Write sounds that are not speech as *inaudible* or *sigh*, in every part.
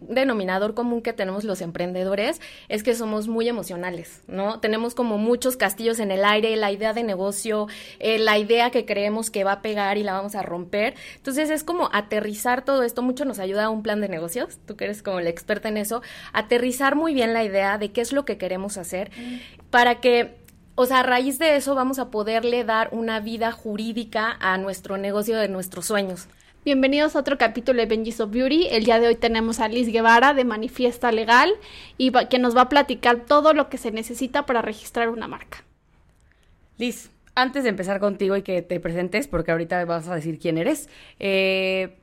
denominador común que tenemos los emprendedores es que somos muy emocionales, ¿no? Tenemos como muchos castillos en el aire, la idea de negocio, eh, la idea que creemos que va a pegar y la vamos a romper. Entonces es como aterrizar todo esto, mucho nos ayuda a un plan de negocios, tú que eres como la experta en eso, aterrizar muy bien la idea de qué es lo que queremos hacer para que o sea, a raíz de eso vamos a poderle dar una vida jurídica a nuestro negocio de nuestros sueños. Bienvenidos a otro capítulo de Benji's of Beauty. El día de hoy tenemos a Liz Guevara de Manifiesta Legal y que nos va a platicar todo lo que se necesita para registrar una marca. Liz, antes de empezar contigo y que te presentes, porque ahorita vas a decir quién eres, eh,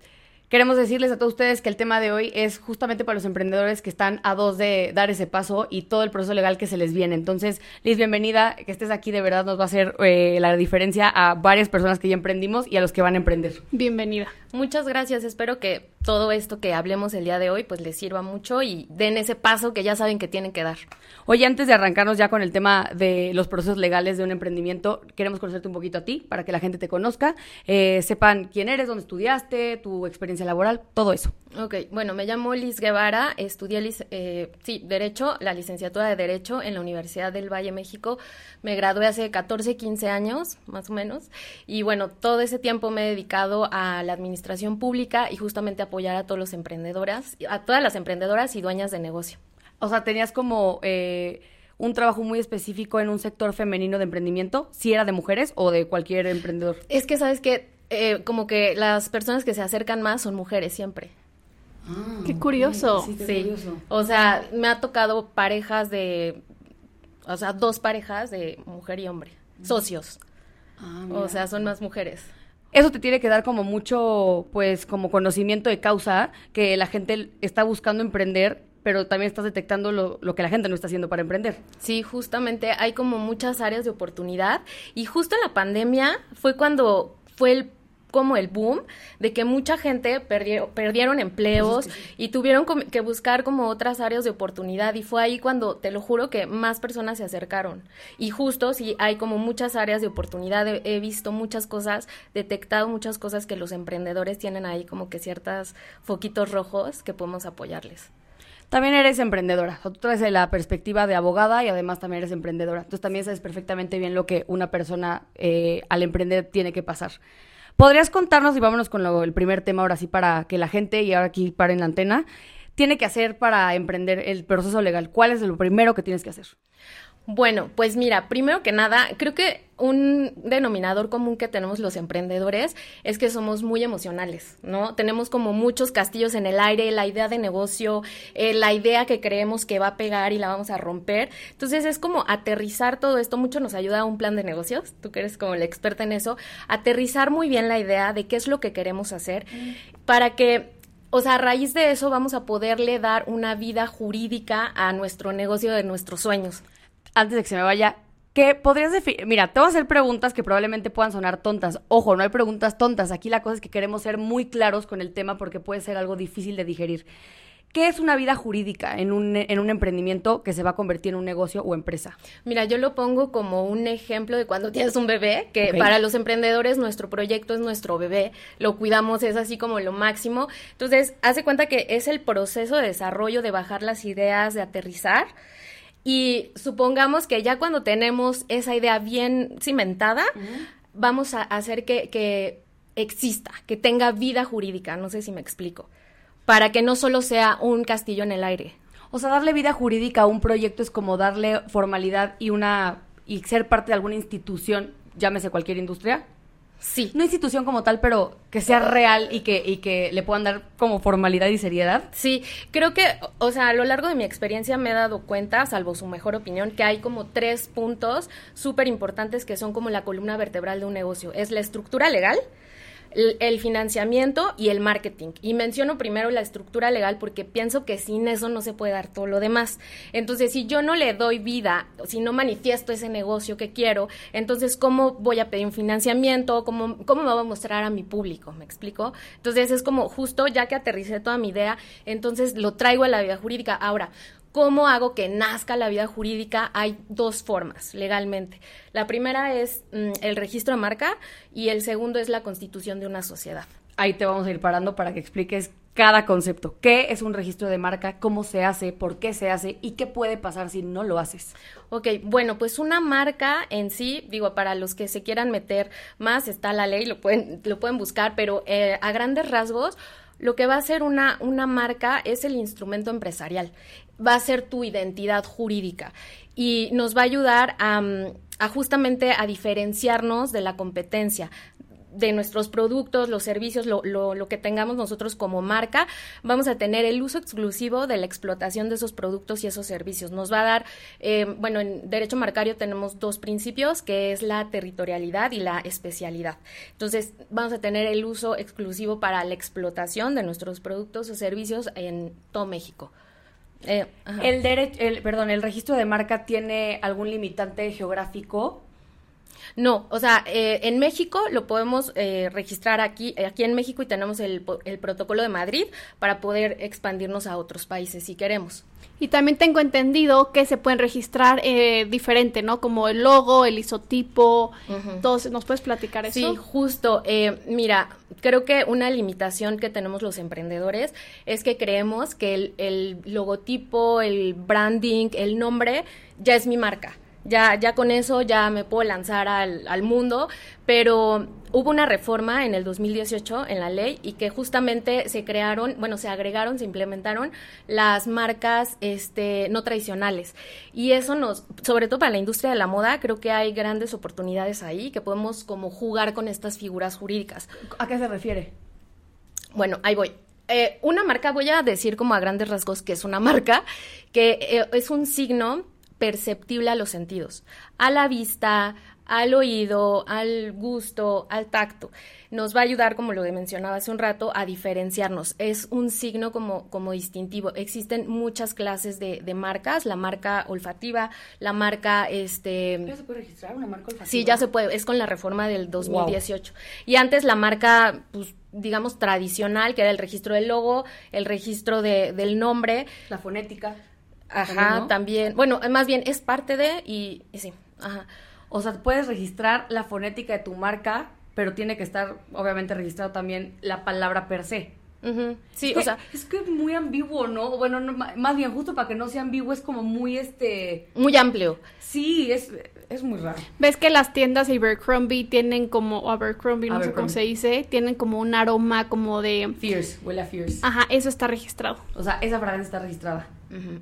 Queremos decirles a todos ustedes que el tema de hoy es justamente para los emprendedores que están a dos de dar ese paso y todo el proceso legal que se les viene. Entonces, Liz, bienvenida, que estés aquí de verdad nos va a hacer eh, la diferencia a varias personas que ya emprendimos y a los que van a emprender. Bienvenida. Muchas gracias, espero que todo esto que hablemos el día de hoy pues les sirva mucho y den ese paso que ya saben que tienen que dar. Oye, antes de arrancarnos ya con el tema de los procesos legales de un emprendimiento, queremos conocerte un poquito a ti para que la gente te conozca, eh, sepan quién eres, dónde estudiaste, tu experiencia laboral, todo eso. Ok, bueno, me llamo Liz Guevara, estudié, eh, sí, Derecho, la licenciatura de Derecho en la Universidad del Valle, México. Me gradué hace 14, 15 años, más o menos. Y bueno, todo ese tiempo me he dedicado a la administración pública y justamente apoyar a todos los emprendedoras, a todas las emprendedoras y dueñas de negocio. O sea, tenías como... Eh, un trabajo muy específico en un sector femenino de emprendimiento, si era de mujeres o de cualquier emprendedor. Es que sabes que eh, como que las personas que se acercan más son mujeres siempre. Ah, qué curioso. Sí, curioso. O sea, me ha tocado parejas de, o sea, dos parejas de mujer y hombre, socios. Ah, o sea, son más mujeres. Eso te tiene que dar como mucho, pues, como conocimiento de causa, que la gente está buscando emprender, pero también estás detectando lo, lo, que la gente no está haciendo para emprender. Sí, justamente hay como muchas áreas de oportunidad y justo en la pandemia fue cuando fue el como el boom de que mucha gente perdieron empleos y tuvieron que buscar como otras áreas de oportunidad y fue ahí cuando te lo juro que más personas se acercaron y justo sí hay como muchas áreas de oportunidad he, visto muchas cosas detectado muchas cosas que los emprendedores tienen ahí como que ciertas foquitos rojos que podemos apoyarles también eres emprendedora. Tú traes la perspectiva de abogada y además también eres emprendedora. Entonces también sabes perfectamente bien lo que una persona eh, al emprender tiene que pasar. ¿Podrías contarnos, y vámonos con el primer tema ahora sí, para que la gente, y ahora aquí paren la antena, tiene que hacer para emprender el proceso legal? ¿Cuál es lo primero que tienes que hacer? Bueno, pues mira, primero que nada, creo que un denominador común que tenemos los emprendedores es que somos muy emocionales, ¿no? Tenemos como muchos castillos en el aire, la idea de negocio, eh, la idea que creemos que va a pegar y la vamos a romper. Entonces es como aterrizar todo esto, mucho nos ayuda a un plan de negocios, tú que eres como la experta en eso, aterrizar muy bien la idea de qué es lo que queremos hacer para que o sea, a raíz de eso vamos a poderle dar una vida jurídica a nuestro negocio de nuestros sueños antes de que se me vaya, ¿qué podrías definir? Mira, te voy a hacer preguntas que probablemente puedan sonar tontas. Ojo, no hay preguntas tontas. Aquí la cosa es que queremos ser muy claros con el tema porque puede ser algo difícil de digerir. ¿Qué es una vida jurídica en un, en un emprendimiento que se va a convertir en un negocio o empresa? Mira, yo lo pongo como un ejemplo de cuando tienes un bebé, que para los emprendedores nuestro proyecto es nuestro bebé, lo cuidamos, es así como lo máximo. Entonces, hace cuenta que es el proceso de desarrollo, de bajar las ideas, de aterrizar y supongamos que ya cuando tenemos esa idea bien cimentada, vamos a hacer que, que exista, que tenga vida jurídica, no sé si me explico, para que no solo sea un castillo en el aire. O sea, darle vida jurídica a un proyecto es como darle formalidad y una y ser parte de alguna institución, llámese cualquier industria. Sí. No institución como tal, pero que sea real y que, y que le puedan dar como formalidad y seriedad. Sí, creo que, o sea, a lo largo de mi experiencia me he dado cuenta, salvo su mejor opinión, que hay como tres puntos súper importantes que son como la columna vertebral de un negocio. Es la estructura legal, el, financiamiento y el marketing. Y menciono primero la estructura legal porque pienso que sin eso no se puede dar todo lo demás. Entonces, si yo no le doy vida, si no manifiesto ese negocio que quiero, entonces, ¿cómo voy a pedir un financiamiento? ¿Cómo, cómo me voy a mostrar a mi público? ¿Me explico? Entonces, es como justo ya que aterricé toda mi idea, entonces lo traigo a la vida jurídica. Ahora, ¿Cómo hago que nazca la vida jurídica? Hay dos formas legalmente. La primera es mm, el registro de marca y el segundo es la constitución de una sociedad. Ahí te vamos a ir parando para que expliques cada concepto. ¿Qué es un registro de marca? ¿Cómo se hace? ¿Por qué se hace? ¿Y qué puede pasar si no lo haces? Ok, bueno, pues una marca en sí, digo, para los que se quieran meter más, está la ley, lo pueden, lo pueden buscar, pero eh, a grandes rasgos, lo que va a ser una, una marca es el instrumento empresarial, va a ser tu identidad jurídica. Y nos va a ayudar a, a justamente a diferenciarnos de la competencia, de nuestros productos, los servicios, lo, lo, lo, que tengamos nosotros como marca, vamos a tener el uso exclusivo de la explotación de esos productos y esos servicios. Nos va a dar, eh, bueno, en derecho marcario tenemos dos principios, que es la territorialidad y la especialidad. Entonces, vamos a tener el uso exclusivo para la explotación de nuestros productos o servicios en todo México. Eh, el, el, perdón, el registro de marca tiene algún limitante geográfico no, o sea, eh, en México lo podemos eh, registrar aquí, aquí en México y tenemos el, el, protocolo de Madrid para poder expandirnos a otros países si queremos. Y también tengo entendido que se pueden registrar eh, diferente, ¿no? Como el logo, el isotipo, uh -huh. ¿nos puedes platicar eso? Sí, justo. Eh, mira, creo que una limitación que tenemos los emprendedores es que creemos que el, el logotipo, el branding, el nombre ya es mi marca ya, ya con eso ya me puedo lanzar al, al, mundo, pero hubo una reforma en el 2018 en la ley y que justamente se crearon, bueno, se agregaron, se implementaron las marcas este, no tradicionales. Y eso nos, sobre todo para la industria de la moda, creo que hay grandes oportunidades ahí que podemos como jugar con estas figuras jurídicas. ¿A qué se refiere? Bueno, ahí voy. Eh, una marca, voy a decir como a grandes rasgos que es una marca, que eh, es un signo perceptible a los sentidos, a la vista, al oído, al gusto, al tacto. Nos va a ayudar, como lo mencionaba hace un rato, a diferenciarnos. Es un signo como, como distintivo. Existen muchas clases de, de, marcas, la marca olfativa, la marca... este ¿Ya se puede registrar una marca olfativa? Sí, ya se puede. Es con la reforma del 2018. Wow. Y antes la marca, pues digamos, tradicional, que era el registro del logo, el registro de, del nombre. La fonética. Ajá, también, ¿no? también. Bueno, más bien es parte de y, y, sí, ajá. O sea, puedes registrar la fonética de tu marca, pero tiene que estar obviamente registrado también la palabra per se. Uh -huh. Sí, es que, o sea, es que es muy ambiguo, ¿no? Bueno, no, más bien justo para que no sea ambiguo es como muy este muy amplio. Sí, es es muy raro. Ves que las tiendas Abercrombie tienen como Abercrombie, no Abercrombie. sé cómo se dice, tienen como un aroma como de fierce, huele a fierce. Ajá, eso está registrado. O sea, esa fragancia está registrada. Uh -huh.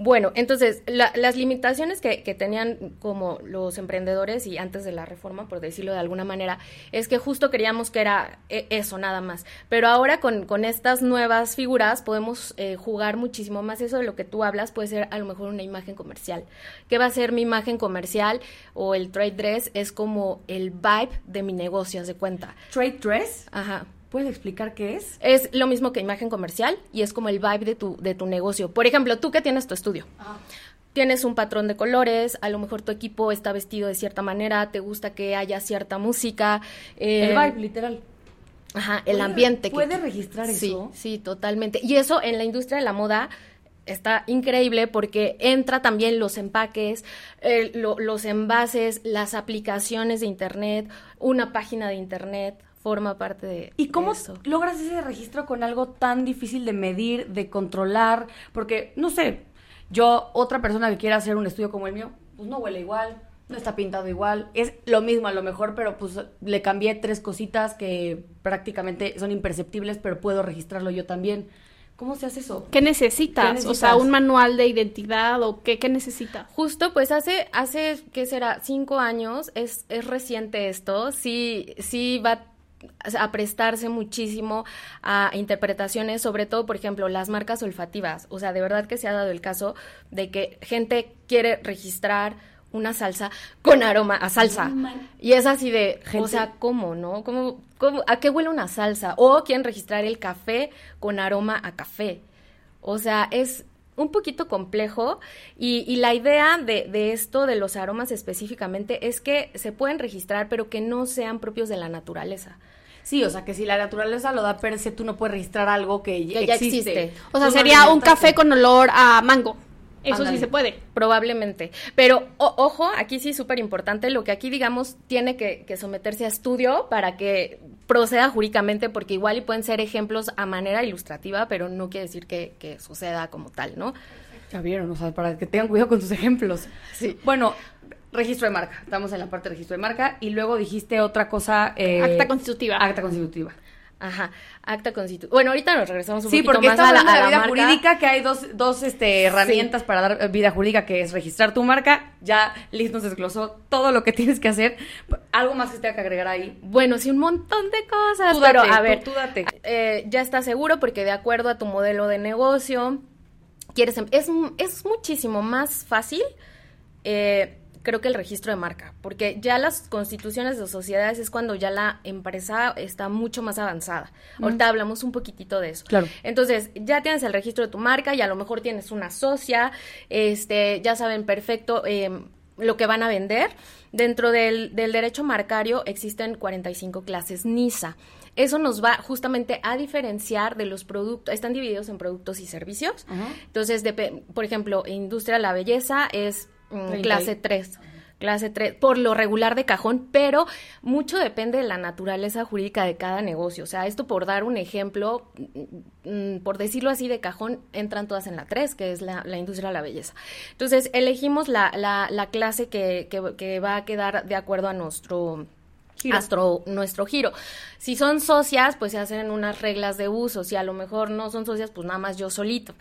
Bueno, entonces, la, las limitaciones que, que, tenían como los emprendedores y antes de la reforma, por decirlo de alguna manera, es que justo queríamos que era eso, nada más. Pero ahora con, con estas nuevas figuras podemos eh, jugar muchísimo más. Eso de lo que tú hablas puede ser a lo mejor una imagen comercial. ¿Qué va a ser mi imagen comercial o el trade dress? Es como el vibe de mi negocio, ¿se cuenta? ¿Trade dress? Ajá. ¿Puedes explicar qué es? Es lo mismo que imagen comercial y es como el vibe de tu, de tu negocio. Por ejemplo, tú que tienes tu estudio. Ah. Tienes un patrón de colores, a lo mejor tu equipo está vestido de cierta manera, te gusta que haya cierta música. Eh, el vibe, literal. Ajá, el ambiente. ¿Puede que, registrar sí, eso? Sí, totalmente. Y eso en la industria de la moda está increíble porque entra también los empaques, eh, lo, los envases, las aplicaciones de Internet, una página de Internet forma parte de ¿Y cómo eso. logras ese registro con algo tan difícil de medir, de controlar? Porque, no sé, yo, otra persona que quiera hacer un estudio como el mío, pues no huele igual, no está pintado igual, es lo mismo a lo mejor, pero pues le cambié tres cositas que prácticamente son imperceptibles, pero puedo registrarlo yo también. ¿Cómo se hace eso? ¿Qué necesitas? ¿Qué necesitas? O sea, un manual de identidad o qué, qué necesita. Justo, pues hace, hace, ¿qué será? Cinco años, es, es reciente esto, sí, sí va a prestarse muchísimo a interpretaciones, sobre todo, por ejemplo, las marcas olfativas. O sea, de verdad que se ha dado el caso de que gente quiere registrar una salsa con aroma a salsa. Y es así de, gente. o sea, ¿cómo, no? ¿Cómo, ¿Cómo, ¿A qué huele una salsa? O quieren registrar el café con aroma a café. O sea, es un poquito complejo y, y la idea de, de, esto, de los aromas específicamente, es que se pueden registrar, pero que no sean propios de la naturaleza. Sí, o sea, que si la naturaleza lo da per se, tú no puedes registrar algo que, que ya existe. existe. O sea, sería un café con olor a mango. Eso Andale. sí se puede. Probablemente. Pero, o, ojo, aquí sí súper importante, lo que aquí, digamos, tiene que, que, someterse a estudio para que proceda jurídicamente, porque igual y pueden ser ejemplos a manera ilustrativa, pero no quiere decir que, que suceda como tal, ¿no? Ya vieron, o sea, para que tengan cuidado con sus ejemplos. Sí. Bueno, registro de marca. Estamos en la parte de registro de marca. Y luego dijiste otra cosa. eh, Acta constitutiva. Acta constitutiva. Ajá, acta constitutiva. Bueno, ahorita nos regresamos un Sí, poquito más está a la, a la vida marca. jurídica, que hay dos, dos este, herramientas para dar vida jurídica, que es registrar tu marca. Ya Liz nos desglosó todo lo que *laughs* tienes que hacer. Algo más que tenga que agregar ahí. Bueno, sí, un montón de cosas. Tú pero date, a ver, tú date. eh, ya estás seguro porque de acuerdo a tu modelo de negocio, quieres em- es, es muchísimo más fácil, eh, creo que el registro de marca, porque ya las constituciones de sociedades es cuando ya la empresa está mucho más avanzada. Ahorita hablamos un poquitito de eso. Claro. Entonces, ya tienes el registro de tu marca y a lo mejor tienes una socia, este, ya saben perfecto eh, lo que van a vender. Dentro del, del derecho marcario existen 45 clases NISA. Eso nos va justamente a diferenciar de los productos, están divididos en productos y servicios. Entonces, por ejemplo, industria de la belleza es mm, clase 3. Clase 3, por lo regular de cajón, pero mucho depende de la naturaleza jurídica de cada negocio. O sea, esto por dar un ejemplo, mm, mm, por decirlo así de cajón, entran todas en la 3, que es la, la industria de la belleza. Entonces, elegimos la, la, la clase que, que, que va a quedar de acuerdo a nuestro Astro- nuestro giro. Si son socias, pues se hacen unas reglas de uso. Si a lo mejor no son socias, pues nada más yo solito.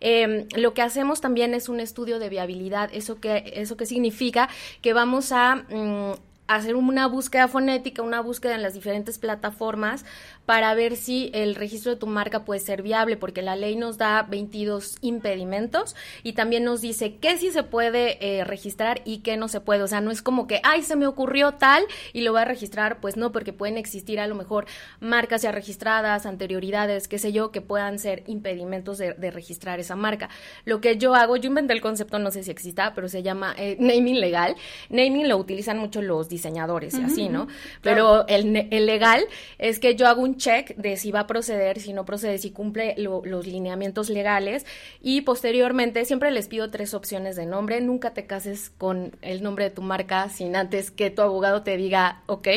Eh, lo que hacemos también es un estudio de viabilidad. ¿Eso que eso qué significa? Que vamos a mm, hacer una búsqueda fonética, una búsqueda en las diferentes plataformas para ver si el registro de tu marca puede ser viable, porque la ley nos da 22 impedimentos y también nos dice qué sí se puede eh, registrar y qué no se puede. O sea, no es como que, ay, se me ocurrió tal y lo voy a registrar, pues no, porque pueden existir a lo mejor marcas ya registradas, anterioridades, qué sé yo, que puedan ser impedimentos de, de registrar esa marca. Lo que yo hago, yo inventé el concepto, no sé si exista, pero se llama eh, naming legal. Naming lo utilizan mucho los diseñadores y así, ¿no? Pero el legal es que yo hago un check de si va a proceder, si no procede, si cumple lo- los lineamientos legales y posteriormente siempre les pido tres opciones de nombre. Nunca te cases con el nombre de tu marca sin antes que tu abogado te diga, ok,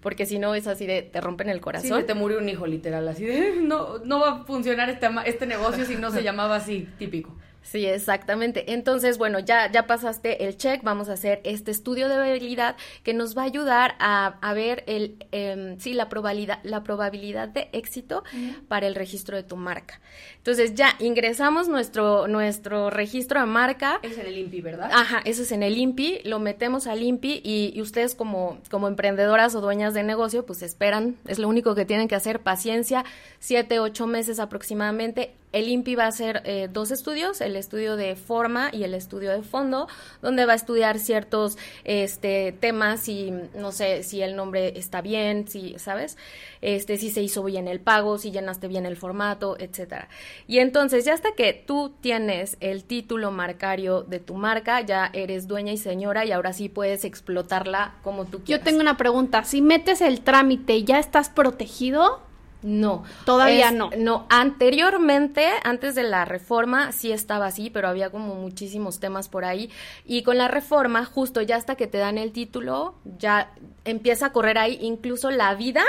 porque si no es así de te rompen el Sí, corazón. se te murió un hijo, literal, así de, no, no va a funcionar este, este negocio si no se llamaba así, típico. Sí, exactamente. Entonces, bueno, ya, ya pasaste el check, vamos a hacer este estudio de viabilidad que nos va a ayudar a, a ver el, em, sí, la probabilidad, la probabilidad de éxito para el registro de tu marca. Entonces, ya ingresamos nuestro, nuestro registro de marca. Es en el INPI, ¿verdad? Ajá, eso es en el INPI, lo metemos al INPI y, y ustedes como, como emprendedoras o dueñas de negocio, pues esperan, es lo único que tienen que hacer, paciencia, siete, ocho meses aproximadamente. El INPI va a hacer eh, dos estudios, el estudio de forma y el estudio de fondo, donde va a estudiar ciertos este, temas, y no sé si el nombre está bien, si, ¿sabes? Este, si se hizo bien el pago, si llenaste bien el formato, etcétera. Y entonces, ya hasta que tú tienes el título marcario de tu marca, ya eres dueña y señora y ahora sí puedes explotarla como tú Yo quieras. tengo una pregunta. Si metes el trámite, ¿ya estás protegido? No. Todavía Es- no. No, anteriormente, antes de la reforma, sí estaba así, pero había como muchísimos temas por ahí. Y con la reforma, justo ya hasta que te dan el título, ya empieza a correr ahí incluso la vida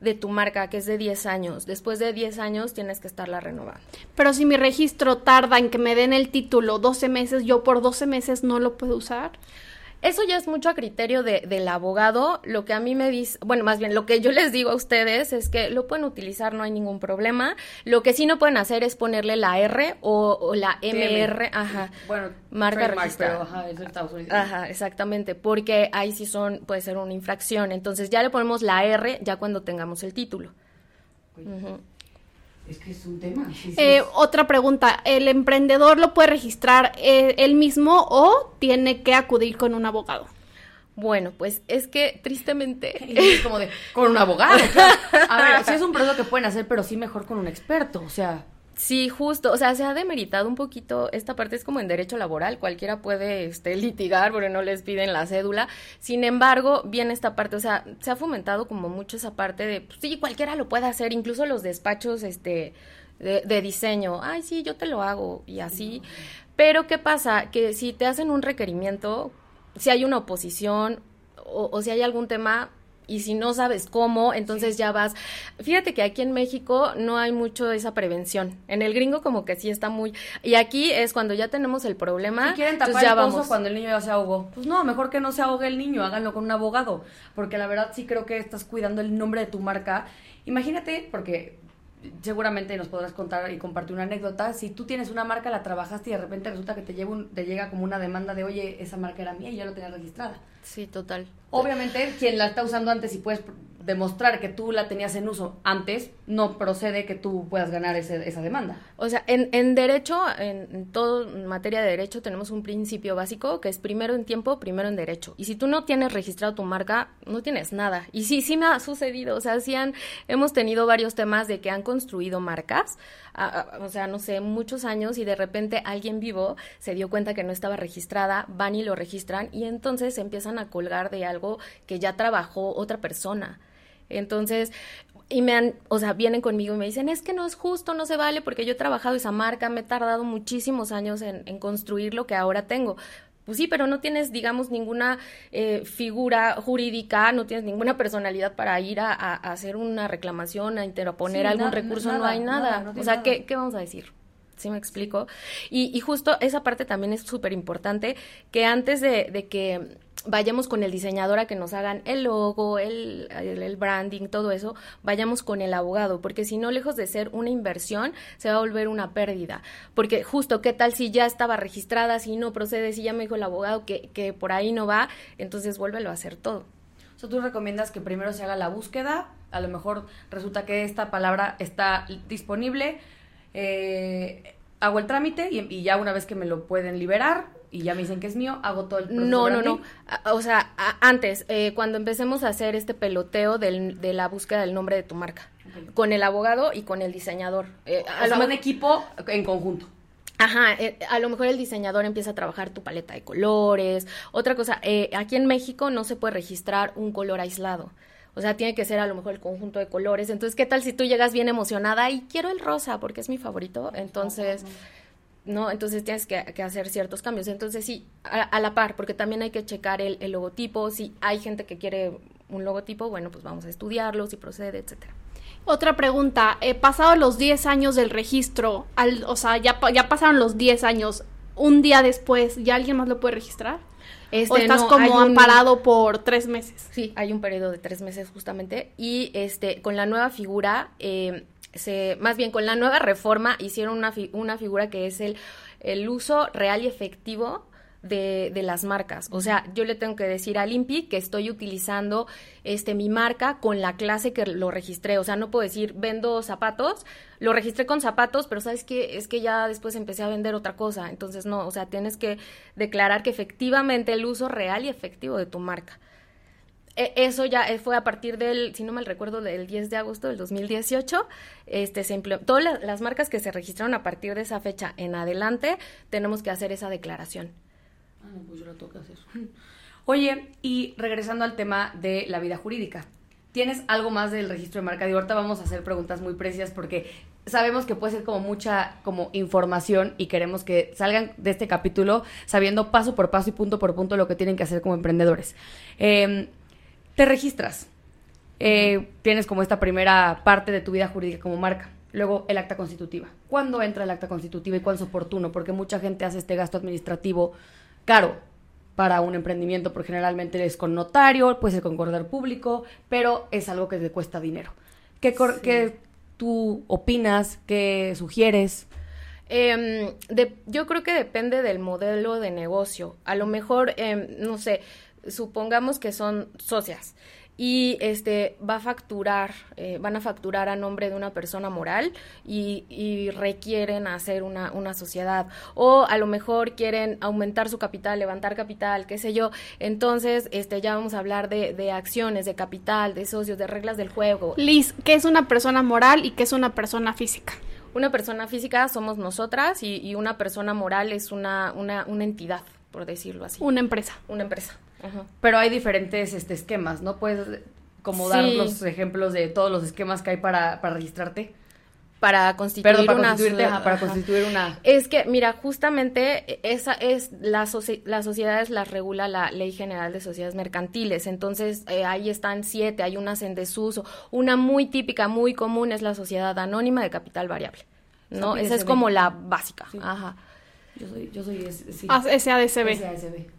de tu marca, que es de 10 años. Después de 10 años tienes que estarla renovando. Pero si mi registro tarda en que me den el título 12 meses, yo por 12 meses no lo puedo usar. Eso ya es mucho a criterio de- del abogado. Lo que a mí me dice, bueno, más bien lo que yo les digo a ustedes es que lo pueden utilizar, no hay ningún problema. Lo que sí no pueden hacer es ponerle la R o, o la MR, ajá. Bueno, marca registrada. ajá, es de Estados Unidos. Ajá, exactamente, porque ahí sí son, puede ser una infracción. Entonces ya le ponemos la R ya cuando tengamos el título. Ujú. Es que es un tema. sí, sí. Eh, otra pregunta, ¿el emprendedor lo puede registrar eh, él mismo o tiene que acudir con un abogado? Bueno, pues es que tristemente *laughs* es como de, con un abogado. *laughs* claro. A ver, sí es un proceso que pueden hacer, pero sí mejor con un experto, o sea. Sí, justo, o sea, se ha demeritado un poquito, esta parte es como en derecho laboral, cualquiera puede este, *laughs* litigar porque no les piden la cédula, sin embargo, viene esta parte, o sea, se ha fomentado como mucho esa parte de, pues, sí, cualquiera lo puede hacer, incluso los despachos este, de, de diseño, ay, sí, yo te lo hago y así, pero ¿qué pasa? Que si te hacen un requerimiento, si hay una oposición o, o si hay algún tema, y si no sabes cómo, entonces ya vas. Fíjate que aquí en México no hay mucho esa prevención. En el gringo como que sí está muy y aquí es cuando ya tenemos el problema. Si quieren tapar ya el pozo vamos. cuando el niño ya se ahogó. Pues no, mejor que no se ahogue el niño, háganlo con un abogado, porque la verdad sí creo que estás cuidando el nombre de tu marca. Imagínate, porque seguramente nos podrás contar y compartir una anécdota. Si tú tienes una marca, la trabajaste y de repente resulta que te, lleva te llega como una demanda de, oye, esa marca era mía y yo la tenía registrada. Sí, total. Obviamente, quien la está usando antes y puedes demostrar que tú la tenías en uso antes, no procede que tú puedas ganar ese, esa demanda. O sea, en, en derecho, en, en todo en materia de derecho, tenemos un principio básico que es primero en tiempo, primero en derecho. Y si tú no tienes registrado tu marca, no tienes nada. Y sí, sí me ha sucedido. O sea, sí han, hemos tenido varios temas de que han construido marcas, o sea, no sé, muchos años y de repente alguien vivo se dio cuenta que no estaba registrada, van y lo registran y entonces se empiezan a colgar de algo que ya trabajó otra persona. Entonces, y me han, o sea, vienen conmigo y me dicen, es que no es justo, no se vale, porque yo he trabajado esa marca, me he tardado muchísimos años en, en construir lo que ahora tengo. Pues sí, pero no tienes, digamos, ninguna eh, figura jurídica, no tienes ninguna personalidad para ir a, a hacer una reclamación, a interponer algún recurso, no hay nada. o sea, ¿qué, ¿qué vamos a decir? ¿Sí me explico? Y, y justo esa parte también es súper importante, que antes de, de que vayamos con el diseñador a que nos hagan el logo, el, el, branding, todo eso, vayamos con el abogado, porque si no, lejos de ser una inversión, se va a volver una pérdida. Porque justo, ¿qué tal si ya estaba registrada, si no procede, si ya me dijo el abogado que, que por ahí no va, entonces vuélvelo a hacer todo. O sea, tú recomiendas que primero se haga la búsqueda, a lo mejor resulta que esta palabra está disponible, eh, hago el trámite y, y, ya una vez que me lo pueden liberar, y ya me dicen que es mío, hago todo el proceso. No, no, no. O sea, antes, eh, cuando empecemos a hacer este peloteo del, de la búsqueda del nombre de tu marca, okay. con el abogado y con el diseñador. Eh, o a sea, un equipo en conjunto. Ajá, eh, a lo mejor el diseñador empieza a trabajar tu paleta de colores. Otra cosa, eh, aquí en México no se puede registrar un color aislado. O sea, tiene que ser a lo mejor el conjunto de colores. Entonces, ¿qué tal si tú llegas bien emocionada y quiero el rosa porque es mi favorito? Entonces... Entonces tienes que, que, hacer ciertos cambios. Entonces sí, a, a, la par, porque también hay que checar el, el, logotipo. Si hay gente que quiere un logotipo, bueno, pues vamos a estudiarlo, si procede, etcétera. Otra pregunta, eh, pasado los 10 años del registro, al, o sea, ya, ya pasaron los 10 años, un día después, ¿ya alguien más lo puede registrar? Este, ¿O estás no, como amparado un, por tres meses? Sí, hay un periodo de tres meses justamente. Y este, con la nueva figura, eh, se, más bien con la nueva reforma hicieron una, fi una figura que es el, el uso real y efectivo de, de, las marcas. O sea, yo le tengo que decir al INPI que estoy utilizando este mi marca con la clase que lo registré. O sea, no puedo decir vendo zapatos, lo registré con zapatos, pero sabes que es que ya después empecé a vender otra cosa. Entonces, no, o sea, tienes que declarar que efectivamente el uso real y efectivo de tu marca eso ya fue a partir del, si no mal recuerdo, del 10 de agosto del 2018. Este, se todas las marcas que se registraron a partir de esa fecha en adelante, tenemos que hacer esa declaración. Ah, pues yo la toca hacer. *laughs* Oye, y regresando al tema de la vida jurídica, ¿tienes algo más del registro de marca? Y ahorita vamos a hacer preguntas muy precisas porque sabemos que puede ser como mucha como información y queremos que salgan de este capítulo sabiendo paso por paso y punto por punto lo que tienen que hacer como emprendedores. Eh, te registras. Eh, tienes como esta primera parte de tu vida jurídica como marca. Luego, el acta constitutiva. ¿Cuándo entra el acta constitutiva y cuándo es oportuno? Porque mucha gente hace este gasto administrativo caro para un emprendimiento, porque generalmente es con notario, puede ser con corredor público, pero es algo que te cuesta dinero. ¿Qué, sí. ¿qué tú opinas? ¿Qué sugieres? Eh, de, yo creo que depende del modelo de negocio. A lo mejor, eh, no sé, supongamos que son socias y este va a facturar, eh, van a facturar a nombre de una persona moral y, y, requieren hacer una, una sociedad. O a lo mejor quieren aumentar su capital, levantar capital, qué sé yo. Entonces, este, ya vamos a hablar de, de acciones, de capital, de socios, de reglas del juego. Liz, ¿qué es una persona moral y qué es una persona física? Una persona física somos nosotras y, y una persona moral es una, una, una entidad, por decirlo así. Una empresa. Una empresa. Ajá. Pero hay diferentes este, esquemas, ¿no? Puedes como dar sí. los ejemplos de todos los esquemas que hay para, para registrarte. para constituir para una para constituir una es que mira justamente esa es la las sociedades las regula la ley general de sociedades mercantiles. Entonces eh, ahí están siete hay unas en desuso. Una muy típica muy común es la sociedad anónima de capital variable no esa es como la básica. Ajá. Yo soy yo soy SADCB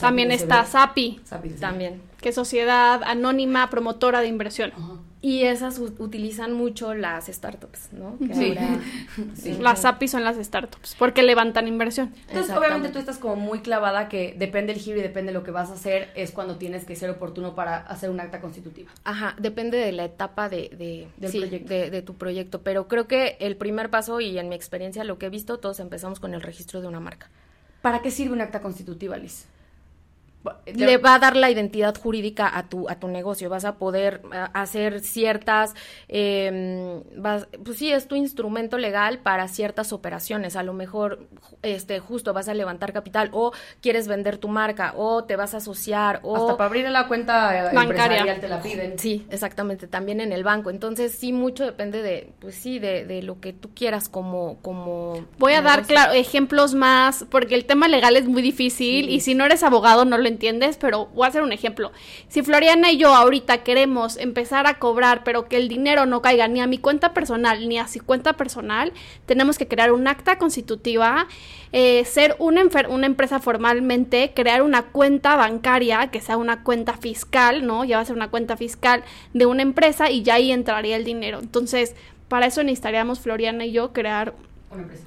también está SAPI, también que es sociedad anónima promotora de inversión ajá. Y esas utilizan mucho las startups, ¿no? *laughs* sí. Las API son las startups, porque levantan inversión. Entonces, obviamente tú estás como muy clavada que depende el giro y depende de lo que vas a hacer, es cuando tienes que ser oportuno para hacer un acta constitutiva. Ajá, depende de la etapa de, de, de, tu proyecto. Pero creo que el primer paso, y en mi experiencia lo que he visto, todos empezamos con el registro de una marca. ¿Para qué sirve un acta constitutiva, Liz? Le va a dar la identidad jurídica a tu, a tu negocio. Vas a poder hacer ciertas, eh, pues sí, es tu instrumento legal para ciertas operaciones. A lo mejor, este, justo vas a levantar capital o quieres vender tu marca o te vas a asociar o... Hasta para abrir la cuenta bancaria te la piden. Sí, exactamente, también en el banco. Entonces, sí, mucho depende de, pues sí, de, de lo que tú quieras como... como Voy a dar, claro, ejemplos más, porque el tema legal es muy difícil y si no eres abogado no lo entiendes, pero voy a hacer un ejemplo. Si Floriana y yo ahorita queremos empezar a cobrar, pero que el dinero no caiga ni a mi cuenta personal ni a su cuenta personal, tenemos que crear un acta constitutiva, eh, ser una, una empresa formalmente, crear una cuenta bancaria, que sea una cuenta fiscal, ¿no? Ya va a ser una cuenta fiscal de una empresa y ya ahí entraría el dinero. Entonces, para eso necesitaríamos Floriana y yo crear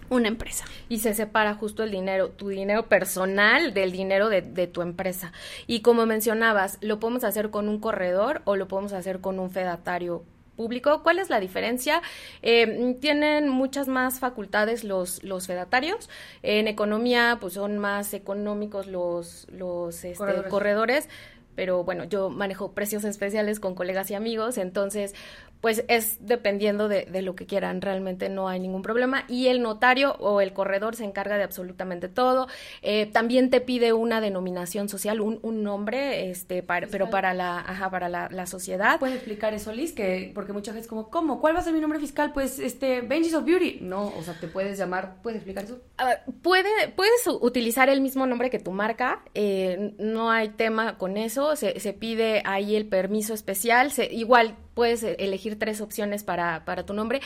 una empresa. Y se separa justo el dinero, tu dinero personal del dinero de, tu empresa. Y como mencionabas, lo podemos hacer con un corredor o lo podemos hacer con un fedatario público. ¿Cuál es la diferencia? Eh, tienen muchas más facultades los, los fedatarios. En economía, pues son más económicos los, los este, corredores pero bueno, yo manejo precios especiales con colegas y amigos, entonces pues es dependiendo de, de, lo que quieran, realmente no hay ningún problema. Y el notario o el corredor se encarga de absolutamente todo. Eh, también te pide una denominación social, un, un nombre, este, pero para la, ajá, para la, la, sociedad. ¿Puedes explicar eso, Liz? Que, porque muchas veces como, ¿cómo? ¿Cuál va a ser mi nombre fiscal? Pues, este, Benji's of Beauty. No, o sea, te puedes llamar, ¿puedes explicar eso? Ah, puede, puedes utilizar el mismo nombre que tu marca, eh, no hay tema con eso, se, se pide ahí el permiso especial, se, igual puedes elegir tres opciones para, para tu nombre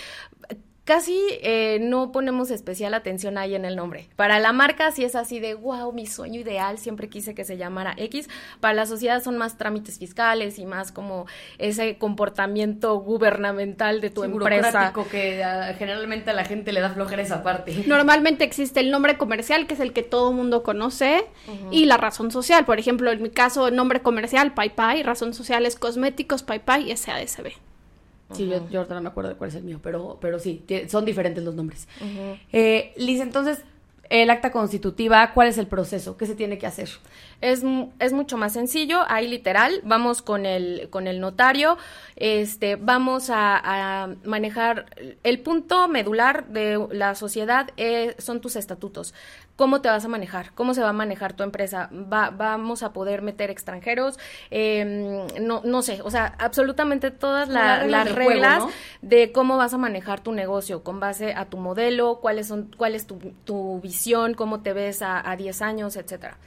casi eh, no ponemos especial atención ahí en el nombre. Para la marca sí es así de, wow, mi sueño ideal, siempre quise que se llamara X. Para la sociedad son más trámites fiscales y más como ese comportamiento gubernamental de tu sí, empresa. que ah, generalmente a la gente le da flojera esa parte. Normalmente existe el nombre comercial, que es el que todo mundo conoce, y la razón social. Por ejemplo, en mi caso, el nombre comercial, Pai Pai, razón social es cosméticos, Pai Pai y SADSB. Sí, yo, yo, ahorita no me acuerdo de cuál es el mío, pero, pero sí, son diferentes los nombres. eh, Liz, entonces, el acta constitutiva, ¿cuál es el proceso? ¿Qué se tiene que hacer? Es, es mucho más sencillo, ahí literal, vamos con el, con el notario, este, vamos a, manejar, el punto medular de la sociedad eh, son tus estatutos. ¿Cómo te vas a manejar? ¿Cómo se va a manejar tu empresa? Va, ¿Vamos a poder meter extranjeros? Em, no, no sé, o sea, absolutamente todas las reglas de cómo vas a manejar tu negocio con base a tu modelo, cuáles son, cuál es tu, tu visión, cómo te ves a, a 10 años, etcétera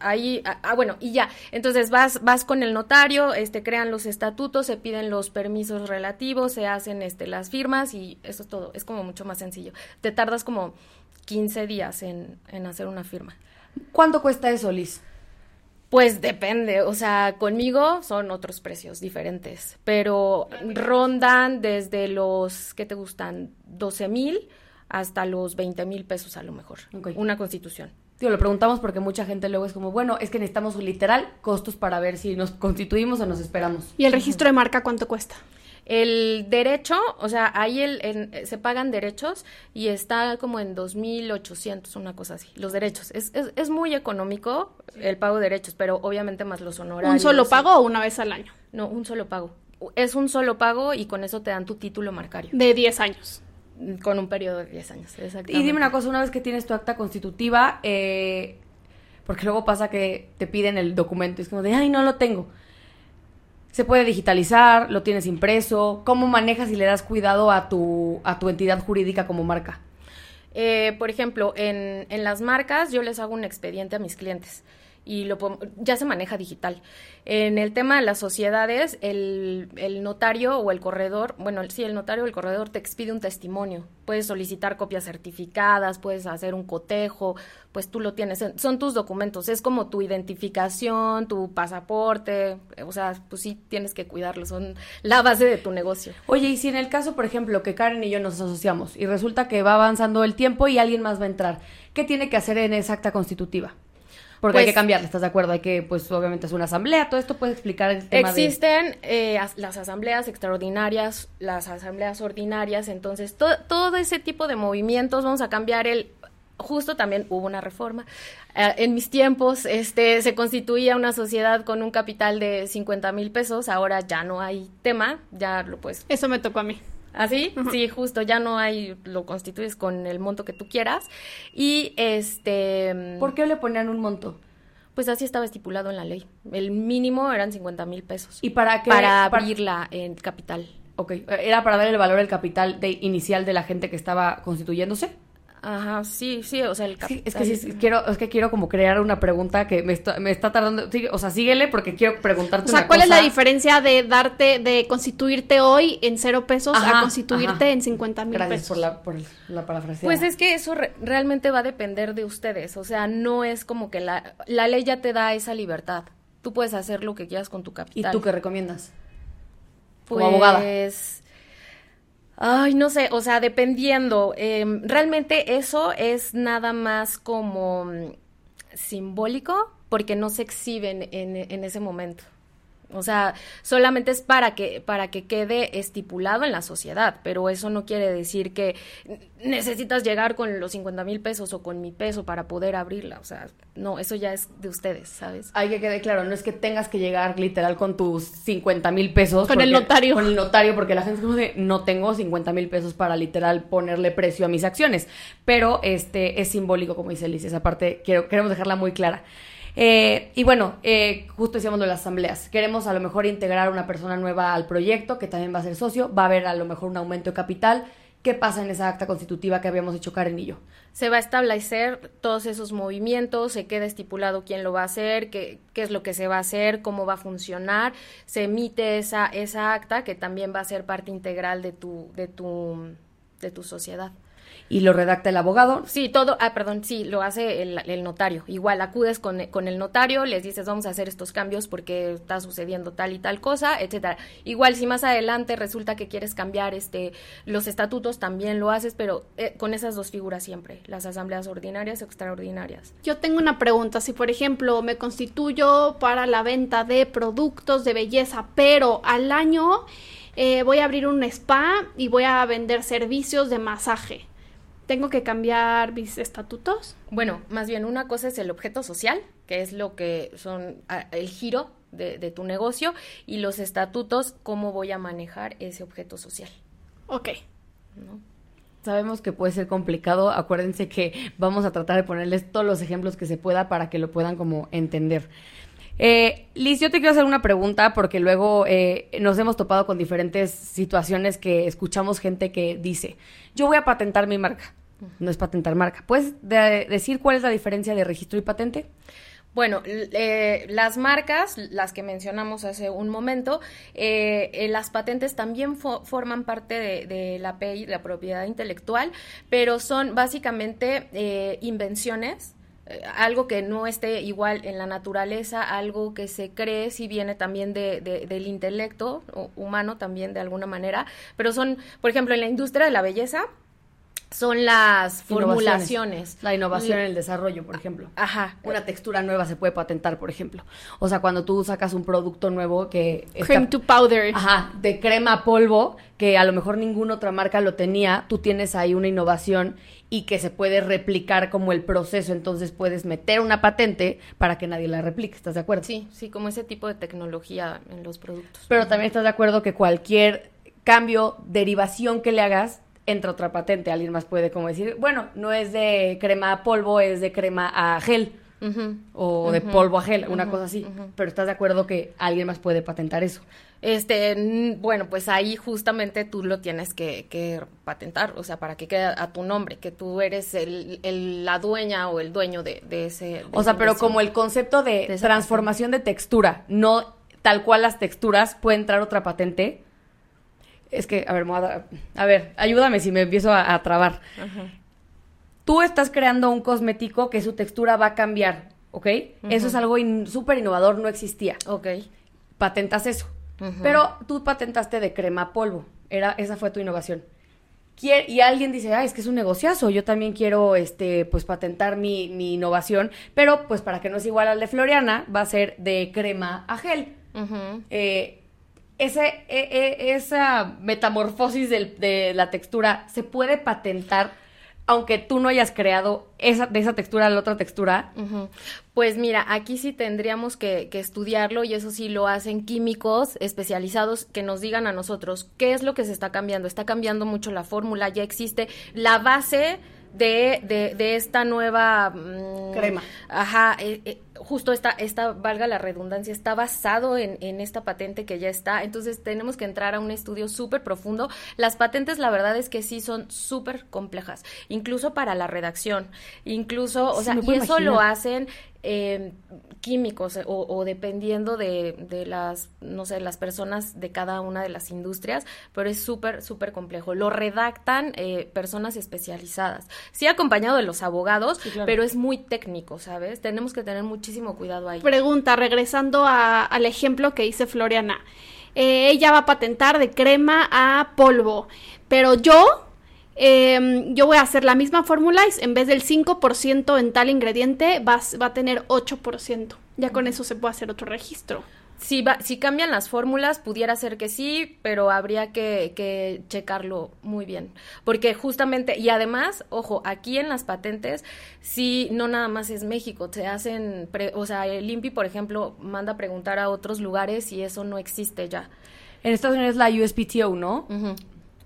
ahí, ah, ah, bueno, y ya, entonces vas, vas con el notario, este, crean los estatutos, se piden los permisos relativos, se hacen, este, las firmas y eso es todo, es como mucho más sencillo. Te tardas como 15 días en, en hacer una firma. ¿Cuánto cuesta eso, Liz? Pues depende, o sea, conmigo son otros precios diferentes, pero rondan desde los, ¿qué te gustan? 12 mil hasta los 20 mil pesos a lo mejor, una constitución. Tío, lo preguntamos porque mucha gente luego es como, bueno, es que necesitamos literal costos para ver si nos constituimos o nos esperamos. ¿Y el registro de marca cuánto cuesta? El derecho, o sea, ahí el, se pagan derechos y está como en 2.800, una cosa así, los derechos. Es, es, es muy económico el pago de derechos, pero obviamente más los honorarios. ¿Un solo pago o una vez al año? No, un solo pago. Es un solo pago y con eso te dan tu título marcario. De 10 años con un periodo de 10 años. Exactamente. Y dime una cosa, una vez que tienes tu acta constitutiva, eh, porque luego pasa que te piden el documento y es como de, ay, no lo tengo. ¿Se puede digitalizar? ¿Lo tienes impreso? ¿Cómo manejas y le das cuidado a tu, a tu entidad jurídica como marca? Eh, por ejemplo, en, en las marcas yo les hago un expediente a mis clientes y lo ya se maneja digital. En el tema de las sociedades, el, el, notario o el corredor, bueno, sí, el notario o el corredor te expide un testimonio. Puedes solicitar copias certificadas, puedes hacer un cotejo, pues tú lo tienes. Son tus documentos, es como tu identificación, tu pasaporte, o sea, pues sí tienes que cuidarlo, son la base de tu negocio. Oye, y si en el caso, por ejemplo, que Karen y yo nos asociamos y resulta que va avanzando el tiempo y alguien más va a entrar, ¿qué tiene que hacer en esa acta constitutiva? Porque hay que pues cambiarla, ¿estás de acuerdo? Hay que, pues obviamente es una asamblea, todo esto puede explicar el tema Existen eh, las asambleas extraordinarias, las asambleas ordinarias, entonces todo ese tipo de movimientos vamos a cambiar el... Justo también hubo una reforma. Eh, en mis tiempos este, se constituía una sociedad con un capital de 50 mil pesos, ahora ya no hay tema, ya lo pues... Eso me tocó a mí. ¿Así? ¿Ah, sí, justo, ya no hay, lo constituyes con el monto que tú quieras. Y este... ¿Por qué le ponían un monto? Pues así estaba estipulado en la ley. El mínimo eran 50 mil pesos. ¿Y para qué? Para abrirla en capital. Ok, ¿era para dar el valor del capital de, inicial de la gente que estaba constituyéndose? Ajá, sí, sí, o sea, el capital. es que sí, quiero, es que quiero como crear una pregunta que me está, me está tardando, o sea, síguele porque quiero preguntarte O sea, ¿cuál es la diferencia de darte, de constituirte hoy en cero pesos a constituirte en 50 mil pesos? Gracias por la, por la parafrasea. Pues es que eso realmente va a depender de ustedes, o sea, no es como que la, la ley ya te da esa libertad. Tú puedes hacer lo que quieras con tu capital. ¿Y tú qué recomiendas? Como abogada. Ay, no sé, o sea, dependiendo. Em, realmente eso es nada más como mm, simbólico porque no se exhiben en, en ese momento. O sea, solamente es para que, para que quede estipulado en la sociedad, pero eso no quiere decir que necesitas llegar con los 50 mil pesos o con mi peso para poder abrirla. O sea, no, eso ya es de ustedes, ¿sabes? Hay que quede claro, no es que tengas que llegar literal con tus 50 mil pesos. Con el notario. Con el notario, porque la gente dice, no tengo 50 mil pesos para literal ponerle precio a mis acciones. Pero este es simbólico, como dice Alicia, esa parte quiero, queremos dejarla muy clara. Eh, y bueno, eh, justo decíamos de las asambleas. Queremos a lo mejor integrar una persona nueva al proyecto, que también va a ser socio. Va a haber a lo mejor un aumento de capital. ¿Qué pasa en esa acta constitutiva que habíamos hecho Karen y yo? Se va a establecer todos esos movimientos, se queda estipulado quién lo va a hacer, qué, qué es lo que se va a hacer, cómo va a funcionar. Se emite esa, esa acta que también va a ser parte integral de tu, de tu, de tu sociedad y lo redacta el abogado. Sí, todo, ah, perdón, sí, lo hace el, notario. Igual acudes con, con, el notario, les dices, vamos a hacer estos cambios porque está sucediendo tal y tal cosa, etcétera. Igual si más adelante resulta que quieres cambiar este los estatutos, también lo haces, pero eh, con esas dos figuras siempre, las asambleas ordinarias o extraordinarias. Yo tengo una pregunta, si por ejemplo me constituyo para la venta de productos de belleza, pero al año eh, voy a abrir un spa y voy a vender servicios de masaje ¿Tengo que cambiar mis estatutos? Bueno, más bien una cosa es el objeto social, que es lo que son el giro de, tu negocio, y los estatutos, cómo voy a manejar ese objeto social. Ok. Sabemos que puede ser complicado, acuérdense que vamos a tratar de ponerles todos los ejemplos que se pueda para que lo puedan como entender. Eh, Liz, yo te quiero hacer una pregunta porque luego eh, nos hemos topado con diferentes situaciones que escuchamos gente que dice, yo voy a patentar mi marca no es patentar marca. ¿Puedes decir cuál es la diferencia de registro y patente? Bueno, eh, las marcas, las que mencionamos hace un momento, eh, eh, las patentes también forman parte de, la API, la propiedad intelectual, pero son básicamente invenciones algo que no esté igual en la naturaleza, algo que se cree si viene también de, del intelecto humano también de alguna manera, pero son, por ejemplo, en la industria de la belleza, son las formulaciones. La innovación en el desarrollo, por ejemplo. Ajá. Una textura nueva se puede patentar, por ejemplo. O sea, cuando tú sacas un producto nuevo que... Cream to powder. Ajá, de crema a polvo, que a lo mejor ninguna otra marca lo tenía, tú tienes ahí una innovación y que se puede replicar como el proceso, entonces puedes meter una patente para que nadie la replique, ¿estás de acuerdo? Sí, sí, como ese tipo de tecnología en los productos. Pero también estás de acuerdo que cualquier cambio, derivación que le hagas, entra otra patente. Alguien más puede como decir, bueno, no es de crema a polvo, es de crema a gel. o de polvo a gel, una cosa así. Pero estás de acuerdo que alguien más puede patentar eso. Este, bueno, pues ahí justamente tú lo tienes que, patentar, o sea, para que quede a tu nombre, que tú eres el, la dueña o el dueño de, ese. o sea, pero como el concepto de, transformación de textura, no tal cual las texturas, puede entrar otra patente. Es que, a ver, a, ver, ayúdame si me empiezo a, trabar. Tú estás creando un cosmético que su textura va a cambiar, ¿ok? Eso es algo súper innovador, no existía. Ok. Patentas eso pero tú patentaste de crema polvo. Era, esa fue tu innovación. y alguien dice, ah, es que es un negociazo, yo también quiero, este, pues, patentar mi, innovación, pero, pues, para que no es igual al de Floriana, va a ser de crema a gel. Eh, ese, e, e, esa metamorfosis de la textura, ¿se puede patentar aunque tú no hayas creado esa, de esa textura a la otra textura? Pues mira, aquí sí tendríamos que, que, estudiarlo y eso sí lo hacen químicos especializados que nos digan a nosotros qué es lo que se está cambiando. Está cambiando mucho la fórmula, ya existe la base de, de, de esta nueva mm, crema. Ajá, eh, eh, justo esta, esta, valga la redundancia, está basado en, en, esta patente que ya está. Entonces tenemos que entrar a un estudio súper profundo. Las patentes, la verdad es que sí son súper complejas, incluso para la redacción. Incluso, o sea, y eso lo hacen eh, químicos o, dependiendo de, de, las, no sé, las personas de cada una de las industrias, pero es súper, súper complejo. Lo redactan eh, personas especializadas. Sí acompañado de los abogados, pero es muy técnico, ¿sabes? Tenemos que tener muchísimo cuidado ahí. Pregunta, regresando al ejemplo que hice Floriana. Eh, ella va a patentar de crema a polvo, pero yo Em, yo voy a hacer la misma fórmula y en vez del 5% en tal ingrediente va, va a tener 8%. Ya con eso se puede hacer otro registro. Si, va, si cambian las fórmulas, pudiera ser que sí, pero habría que, que, checarlo muy bien. Porque justamente, y además, ojo, aquí en las patentes, sí, no nada más es México, se hacen, o sea, el INPI, por ejemplo, manda a preguntar a otros lugares y eso no existe ya. En Estados Unidos la USPTO, ¿no?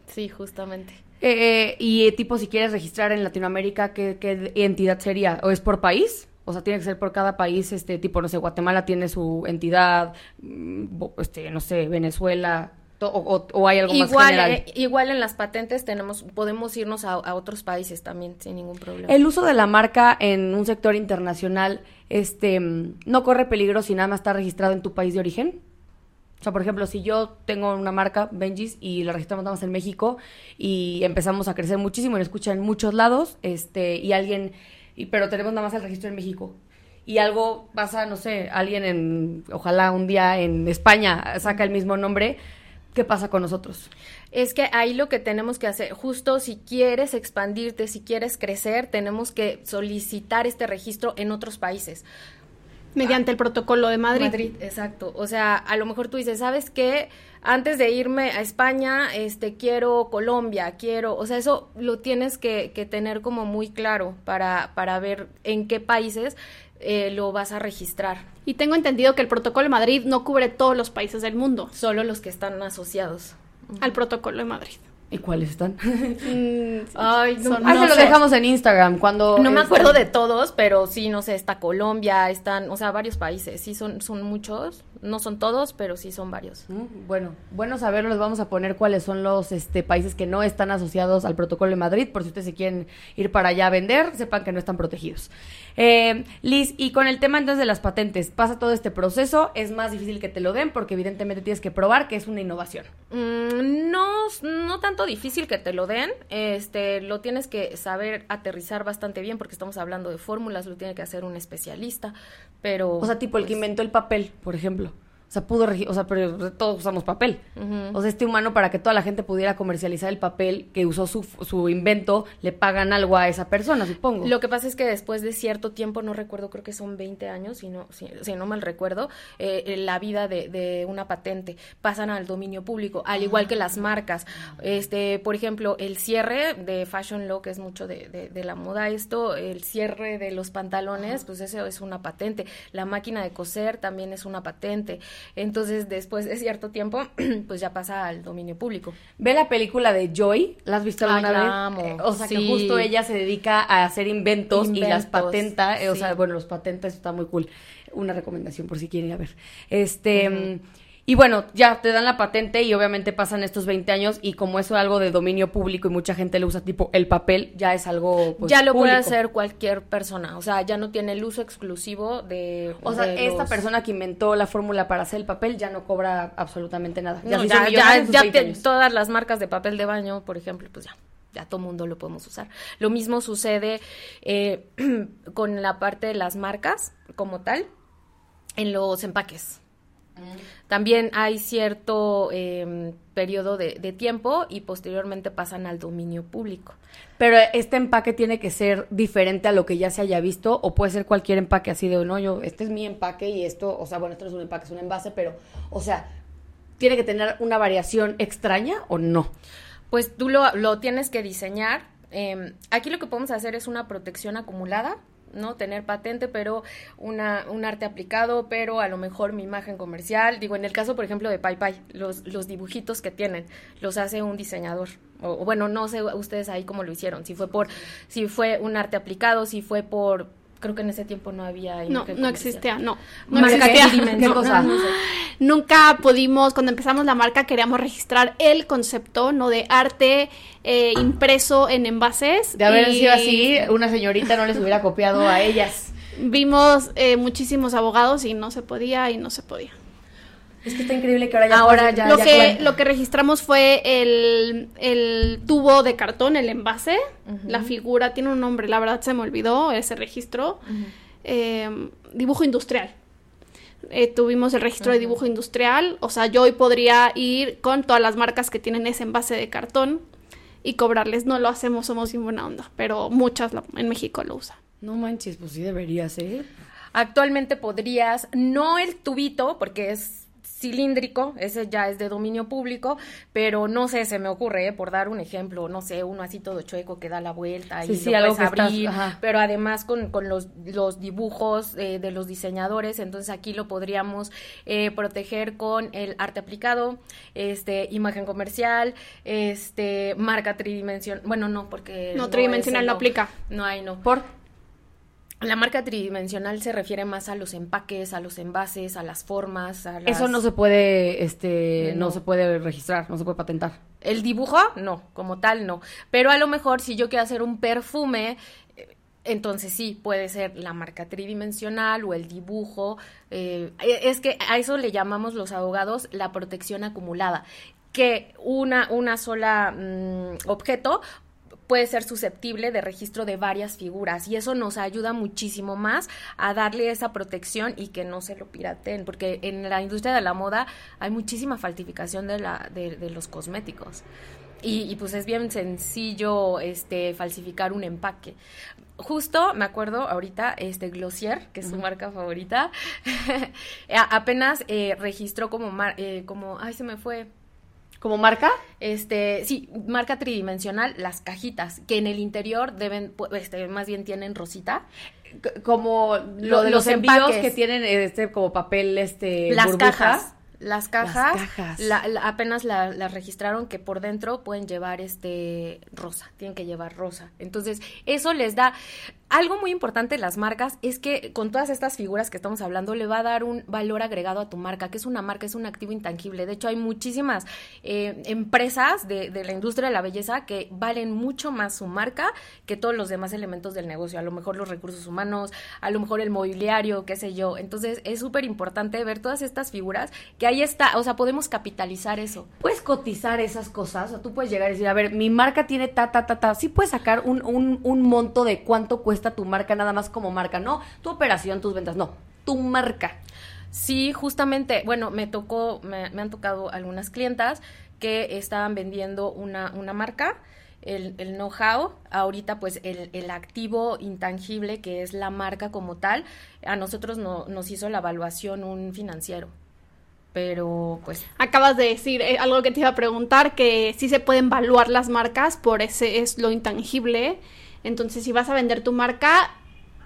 Sí, justamente. Eh, y tipo, si quieres registrar en Latinoamérica, ¿qué, entidad sería? ¿O es por país? O sea, tiene que ser por cada país, este tipo, no sé, Guatemala tiene su entidad, mm, este, no sé, Venezuela, o, hay algo igual, más general. Eh, igual en las patentes tenemos, podemos irnos a, a, otros países también sin ningún problema. El uso de la marca en un sector internacional, este, no corre peligro si nada más está registrado en tu país de origen. O sea, por ejemplo, si yo tengo una marca, Benjis, y la registramos nada más en México y empezamos a crecer muchísimo y nos escuchan en muchos lados, este, y alguien, y, pero tenemos nada más el registro en México. Y algo pasa, no sé, alguien en, ojalá un día en España saca el mismo nombre, ¿qué pasa con nosotros? Es que ahí lo que tenemos que hacer, justo si quieres expandirte, si quieres crecer, tenemos que solicitar este registro en otros países. Mediante el protocolo de Madrid. Madrid, exacto. O sea, a lo mejor tú dices, ¿sabes qué? Antes de irme a España, este, quiero Colombia, quiero, o sea, eso lo tienes que, que tener como muy claro para, para ver en qué países eh, lo vas a registrar. Y tengo entendido que el protocolo de Madrid no cubre todos los países del mundo. Solo los que están asociados. Al protocolo de Madrid. ¿Y cuáles están? *laughs* Mm, Ay, no, ah, se lo dejamos en Instagram cuando... No me acuerdo de todos, pero sí, no sé, está Colombia, están, o sea, varios países, sí son, son muchos, no son todos, pero sí son varios. Mm, bueno, bueno saberlo, les vamos a poner cuáles son los este, países que no están asociados al protocolo de Madrid, por si ustedes se quieren ir para allá a vender, sepan que no están protegidos. Eh, Liz, y con el tema entonces de las patentes, pasa todo este proceso, es más difícil que te lo den porque evidentemente tienes que probar que es una innovación. Mm, no, no tanto difícil que te lo den, este, lo tienes que saber aterrizar bastante bien porque estamos hablando de fórmulas, lo tiene que hacer un especialista, pero... O sea, tipo el que pues inventó el papel, por ejemplo. O sea, pudo o sea, pero todos usamos papel. O sea, este humano para que toda la gente pudiera comercializar el papel que usó su, su, invento, le pagan algo a esa persona, supongo. Lo que pasa es que después de cierto tiempo, no recuerdo, creo que son 20 años, si no, si, no mal recuerdo, eh, la vida de, de, una patente pasan al dominio público, al igual que las marcas. Este, por ejemplo, el cierre de Fashion Law, que es mucho de, de, la moda, esto, el cierre de los pantalones, pues eso es una patente. La máquina de coser también es una patente. Entonces, después de cierto tiempo, *clears throat* pues ya pasa al dominio público. Ve la película de Joy, ¿la has visto alguna vez? Amo. Eh, o sea, que justo ella se dedica a hacer inventos, y las patenta, eh, o sea, bueno, los patenta, eso está muy cool. Una recomendación por si quieren ir a ver. Este... Y bueno, ya te dan la patente y obviamente pasan estos 20 años y como eso es algo de dominio público y mucha gente le usa tipo el papel, ya es algo pues, Ya lo puede hacer cualquier persona, o sea, ya no tiene el uso exclusivo de... O sea, esta persona que inventó la fórmula para hacer el papel ya no cobra absolutamente nada. Ya, ya, ya, todas las marcas de papel de baño, por ejemplo, pues ya ya todo mundo lo podemos usar. Lo mismo sucede eh, *clears throat* con la parte de las marcas como tal en los empaques. También hay cierto em, periodo de, tiempo y posteriormente pasan al dominio público. Pero este empaque tiene que ser diferente a lo que ya se haya visto o puede ser cualquier empaque así de, no, yo, este es mi empaque y esto, o sea, bueno, esto no es un empaque, es un envase, pero, o sea, ¿tiene que tener una variación extraña o no? Pues tú lo, lo tienes que diseñar. Em, aquí lo que podemos hacer es una protección acumulada ¿no? Tener patente, pero una, un arte aplicado, pero a lo mejor mi imagen comercial. Digo, en el caso, por ejemplo, de Pai Pai, los, los dibujitos que tienen, los hace un diseñador. O, bueno, no sé ustedes ahí cómo lo hicieron, si fue por, si fue un arte aplicado, si fue por creo que en ese tiempo no había no no existía *laughs* no. No existía nunca pudimos cuando empezamos la marca queríamos registrar el concepto no de arte eh, impreso en envases de haber sido así una señorita no les hubiera copiado a ellas. Vimos eh, muchísimos abogados y no se podía y no se podía es que está increíble que ahora ya. Ahora ya. Lo, que, lo que registramos fue el, tubo de cartón, el envase. La figura tiene un nombre, la verdad se me olvidó ese registro. Eh, dibujo industrial. Eh, tuvimos el registro de dibujo industrial. O sea, yo hoy podría ir con todas las marcas que tienen ese envase de cartón y cobrarles. No lo hacemos, somos sin buena onda, pero muchas en México lo usan. No manches, pues sí debería ser. Actualmente podrías, no el tubito, porque es cilíndrico, ese ya es de dominio público, pero no sé, se me ocurre, ¿eh? por dar un ejemplo, no sé, uno así todo chueco que da la vuelta y sí, lo puedes abrir, pero además con, con los, los dibujos eh, de los diseñadores, entonces aquí lo podríamos eh, proteger con el arte aplicado, este, imagen comercial, este, marca tridimensional, bueno, no, porque... No, tridimensional no, aplica. No hay, no. ¿Por? La marca tridimensional se refiere más a los empaques, a los envases, a las formas, a Eso no se puede, este, no. se puede registrar, no se puede patentar. El dibujo, no, como tal, no. Pero a lo mejor si yo quiero hacer un perfume, eh, entonces sí, puede ser la marca tridimensional o el dibujo. Eh, es que a eso le llamamos los abogados la protección acumulada que una, una sola mm, objeto puede ser susceptible de registro de varias figuras y eso nos ayuda muchísimo más a darle esa protección y que no se lo piraten, porque en la industria de la moda hay muchísima falsificación de, la, de, los cosméticos. Y, pues es bien sencillo este falsificar un empaque. Justo me acuerdo ahorita, este Glossier, que es su marca favorita, *laughs* apenas eh, registró como, eh, como, ay, se me fue, ¿Como marca? Este, sí, marca tridimensional, las cajitas, que en el interior deben, este, más bien tienen rosita. como lo de los, envíos que tienen este como papel este las cajas las cajas, apenas las registraron que por dentro pueden llevar este rosa, tienen que llevar rosa. Entonces, eso les da algo muy importante las marcas es que con todas estas figuras que estamos hablando le va a dar un valor agregado a tu marca, que es una marca, es un activo intangible. De hecho, hay muchísimas eh, empresas de, de, la industria de la belleza que valen mucho más su marca que todos los demás elementos del negocio. A lo mejor los recursos humanos, a lo mejor el mobiliario, qué sé yo. Entonces, es súper importante ver todas estas figuras que ahí está, o sea, podemos capitalizar eso. Puedes cotizar esas cosas, o tú puedes llegar y decir, a ver, mi marca tiene ta, ta, ta, ta. Sí puedes sacar un, un monto de cuánto cuesta tu marca nada más como marca, no tu operación, tus ventas, no, tu marca. Sí, justamente, bueno, me tocó, me, han tocado algunas clientas que estaban vendiendo una, una marca, el, el know-how, ahorita pues el, el, activo intangible que es la marca como tal, a nosotros no, nos hizo la evaluación un financiero. Pero pues... Acabas de decir eh, algo que te iba a preguntar, que sí se pueden evaluar las marcas por ese es lo intangible entonces, si vas a vender tu marca,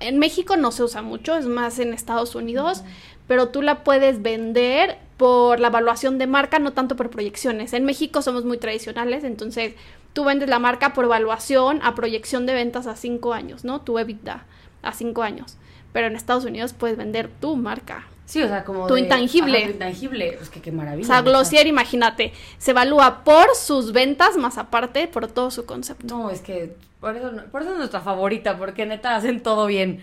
en México no se usa mucho, es más en Estados Unidos, pero tú la puedes vender por la evaluación de marca, no tanto por proyecciones. En México somos muy tradicionales, entonces tú vendes la marca por evaluación a proyección de ventas a cinco años, ¿no? Tu EBITDA a cinco años. Pero en Estados Unidos puedes vender tu marca. Sí, o sea, como. Tu intangible. tu intangible. Pues que qué maravilla. O sea, Glossier, imagínate, se evalúa por sus ventas, más aparte por todo su concepto. No, es que por eso, por eso es nuestra favorita, porque neta hacen todo bien.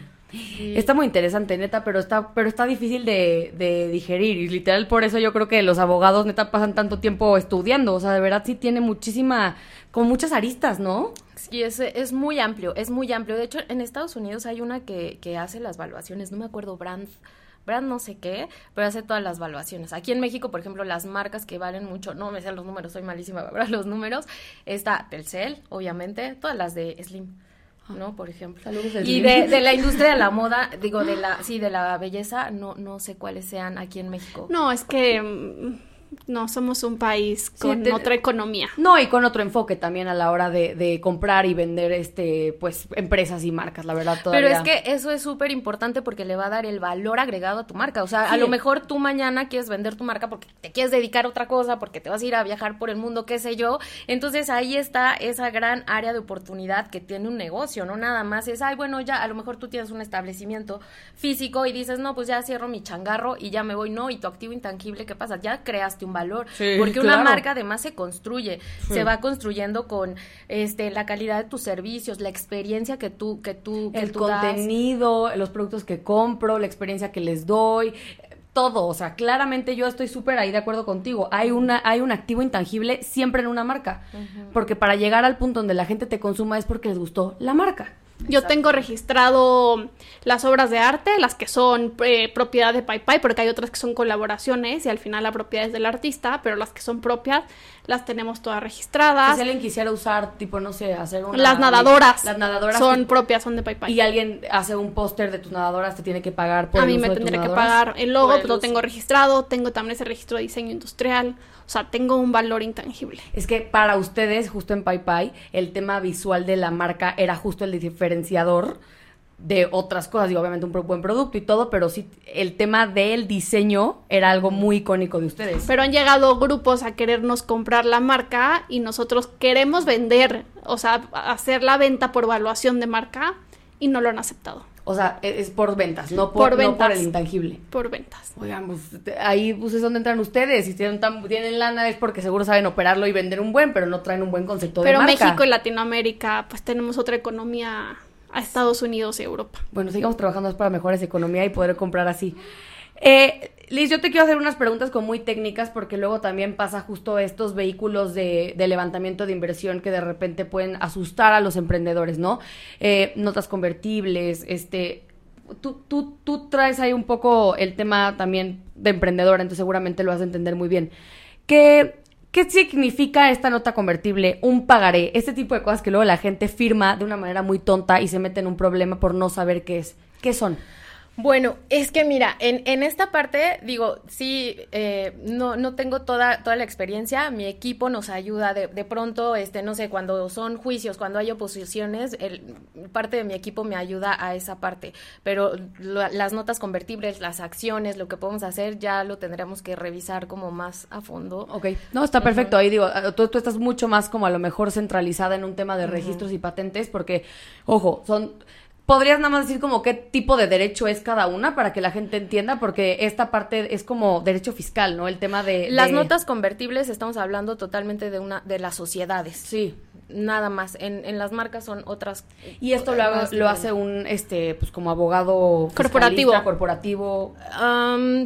Está muy interesante, neta, pero está, pero está difícil de, de, digerir. Y literal, por eso yo creo que los abogados, neta, pasan tanto tiempo estudiando. O sea, de verdad sí tiene muchísima, como muchas aristas, ¿no? Sí, es, es muy amplio, es muy amplio. De hecho, en Estados Unidos hay una que, que hace las valuaciones, no me acuerdo, Brand no sé qué, pero hace todas las valuaciones. Aquí en México, por ejemplo, las marcas que valen mucho, no me sean los números, soy malísima para los números, está Telcel, obviamente, todas las de Slim. ¿no? Por ejemplo. y de, de, la *laughs* industria de la moda, digo, de la, sí, de la belleza, no, no sé cuáles sean aquí en México. No, es que mm, no somos un país con otra economía. No, y con otro enfoque también a la hora de, de, comprar y vender este pues empresas y marcas, la verdad todavía. Pero es que eso es súper importante porque le va a dar el valor agregado a tu marca. O sea, a lo mejor tú mañana quieres vender tu marca porque te quieres dedicar a otra cosa, porque te vas a ir a viajar por el mundo, qué sé yo. Entonces ahí está esa gran área de oportunidad que tiene un negocio, no nada más es, ay, bueno, ya a lo mejor tú tienes un establecimiento físico y dices, no, pues ya cierro mi changarro y ya me voy, no, y tu activo intangible, ¿qué pasa? Ya creaste un valor. porque una marca además se construye, se va construyendo con este la calidad de tus servicios, la experiencia que tú que tú el contenido, los productos que compro, la experiencia que les doy, todo, o sea, claramente yo estoy súper ahí de acuerdo contigo. Hay una hay un activo intangible siempre en una marca, porque para llegar al punto donde la gente te consuma es porque les gustó la marca. Yo tengo registrado las obras de arte, las que son eh, propiedad de PayPay, porque hay otras que son colaboraciones y al final la propiedad es del artista, pero las que son propias las tenemos todas registradas. Si alguien quisiera usar, tipo, no sé, hacer una... Las nadadoras. Las nadadoras. Son propias, son de PayPay. Y alguien hace un póster de tus nadadoras, te tiene que pagar por A mí me tendría que pagar el logo, pues lo tengo registrado, tengo también ese registro de diseño industrial. O sea, tengo un valor intangible. Es que para ustedes, justo en PayPay, el tema visual de la marca era justo el diferenciador de otras cosas, y obviamente un buen producto y todo, pero sí el tema del diseño era algo muy icónico de ustedes. Pero han llegado grupos a querernos comprar la marca y nosotros queremos vender, o sea, hacer la venta por evaluación de marca y no lo han aceptado. O sea, e-, es por ventas, no por, No por el intangible. Por ventas. Oigan, pues ahí pues es donde entran ustedes. Si tienen, tienen lana es porque seguro saben operarlo y vender un buen, pero no traen un buen concepto de marca. Pero México y Latinoamérica, pues tenemos otra economía a Estados Unidos y Europa. Bueno, sigamos trabajando para mejores economía y poder comprar así. Eh, Liz, yo te quiero hacer unas preguntas con muy técnicas porque luego también pasa justo estos vehículos de, levantamiento de inversión que de repente pueden asustar a los emprendedores, ¿no? Eh, notas convertibles, este... Tú, tú, tú traes ahí un poco el tema también de emprendedora, entonces seguramente lo vas a entender muy bien. ¿Qué, ¿Qué significa esta nota convertible? Un pagaré, este tipo de cosas que luego la gente firma de una manera muy tonta y se mete en un problema por no saber qué es. ¿Qué son? Bueno, es que mira, en, en esta parte, digo, sí, eh, no, no tengo toda, toda la experiencia, mi equipo nos ayuda de, de pronto, este, no sé, cuando son juicios, cuando hay oposiciones, el, parte de mi equipo me ayuda a esa parte, pero las notas convertibles, las acciones, lo que podemos hacer, ya lo tendremos que revisar como más a fondo. Ok, no, está perfecto, ahí digo, tú, tú, estás mucho más como a lo mejor centralizada en un tema de registros y patentes, porque, ojo, son ¿Podrías nada más decir como qué tipo de derecho es cada una para que la gente entienda? Porque esta parte es como derecho fiscal, ¿no? El tema de... Las notas convertibles estamos hablando totalmente de una de las sociedades. Sí nada más. En, en las marcas son otras. Y esto lo, lo hace un, este, pues como abogado corporativo. corporativo.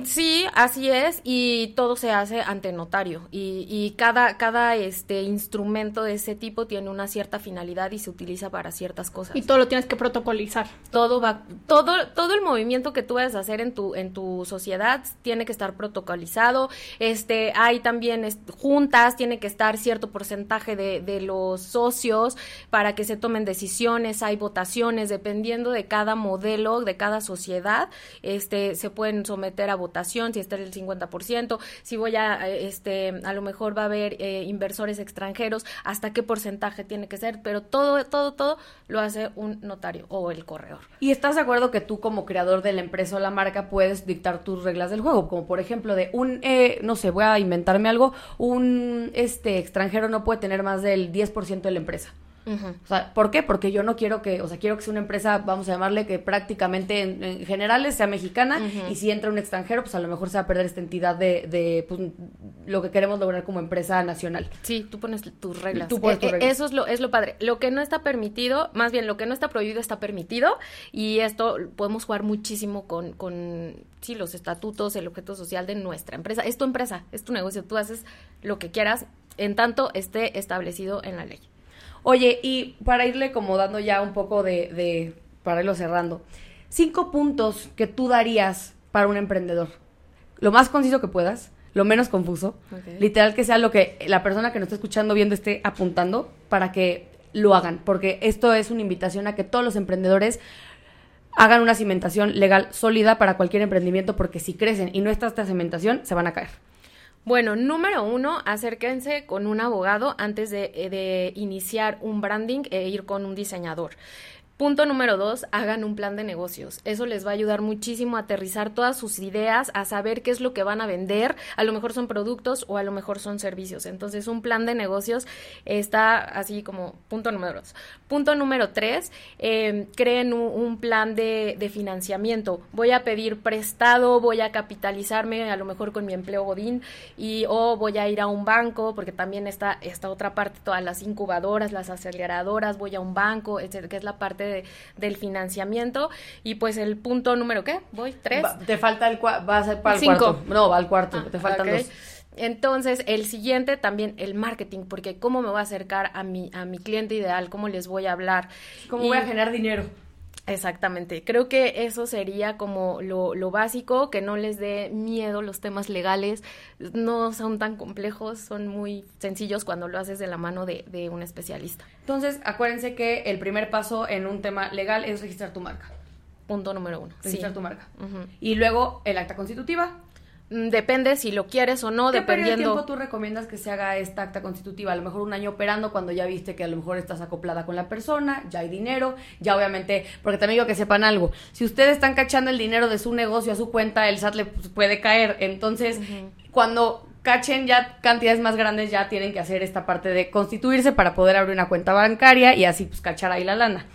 sí, así es. Y todo se hace ante notario. Y, y cada, cada este instrumento de ese tipo tiene una cierta finalidad y se utiliza para ciertas cosas. Y todo lo tienes que protocolizar. Todo va, todo, todo el movimiento que tú vayas a hacer en tu, en tu sociedad tiene que estar protocolizado. Este, hay también juntas, tiene que estar cierto porcentaje de, de los socios para que se tomen decisiones, hay votaciones, dependiendo de cada modelo, de cada sociedad, este, se pueden someter a votación si está el 50%, si voy a, este, a lo mejor va a haber eh, inversores extranjeros, hasta qué porcentaje tiene que ser, pero todo, todo, todo lo hace un notario o el corredor. ¿Y estás de acuerdo que tú como creador de la empresa o la marca puedes dictar tus reglas del juego? Como por ejemplo de un, eh, no sé, voy a inventarme algo, un este extranjero no puede tener más del 10% de la empresa. O sea, ¿por qué? Porque yo no quiero que, o sea, quiero que sea una empresa, vamos a llamarle, que prácticamente en, general sea mexicana y si entra un extranjero, pues a lo mejor se va a perder esta entidad de, de pues, lo que queremos lograr como empresa nacional. Sí, tú pones tus reglas. Tú pones eh, Eso es lo, es lo padre. Lo que no está permitido, más bien lo que no está prohibido está permitido y esto podemos jugar muchísimo con, con sí, los estatutos, el objeto social de nuestra empresa. Es tu empresa, es tu negocio, tú haces lo que quieras en tanto esté establecido en la ley. Oye, y para irle como dando ya un poco de, de, para irlo cerrando, cinco puntos que tú darías para un emprendedor. Lo más conciso que puedas, lo menos confuso, literal que sea lo que la persona que nos está escuchando, viendo, esté apuntando para que lo hagan, porque esto es una invitación a que todos los emprendedores hagan una cimentación legal sólida para cualquier emprendimiento, porque si crecen y no está esta cimentación, se van a caer. Bueno, número uno, acérquense con un abogado antes de, eh, de iniciar un branding e ir con un diseñador. Punto número dos, hagan un plan de negocios. Eso les va a ayudar muchísimo a aterrizar todas sus ideas, a saber qué es lo que van a vender. A lo mejor son productos o a lo mejor son servicios. Entonces, un plan de negocios está así como punto número dos. Punto número tres, eh, creen un, plan de, financiamiento. Voy a pedir prestado, voy a capitalizarme a lo mejor con mi empleo Godín y o voy a ir a un banco porque también está esta otra parte, todas las incubadoras, las aceleradoras, voy a un banco, etcétera, que es la parte del financiamiento. Y pues el punto número, ¿qué? Voy, tres. te falta el va a ser para el cuarto. No, va al cuarto, ah, te faltan dos. Entonces, el siguiente también el marketing, porque cómo me voy a acercar a mi, a mi cliente ideal, cómo les voy a hablar. ¿Cómo voy a generar dinero? Exactamente. Creo que eso sería como lo, lo, básico, que no les dé miedo los temas legales. No son tan complejos, son muy sencillos cuando lo haces de la mano de, de un especialista. Entonces, acuérdense que el primer paso en un tema legal es registrar tu marca. Punto número uno. Registrar tu marca. Y luego el acta constitutiva, depende si lo quieres o no, ¿Qué dependiendo. ¿Qué tiempo tú recomiendas que se haga esta acta constitutiva? A lo mejor un año operando cuando ya viste que a lo mejor estás acoplada con la persona, ya hay dinero, ya obviamente, porque también digo que sepan algo. Si ustedes están cachando el dinero de su negocio a su cuenta, el SAT le puede caer. Entonces, cuando cachen ya cantidades más grandes, ya tienen que hacer esta parte de constituirse para poder abrir una cuenta bancaria y así pues cachar ahí la lana.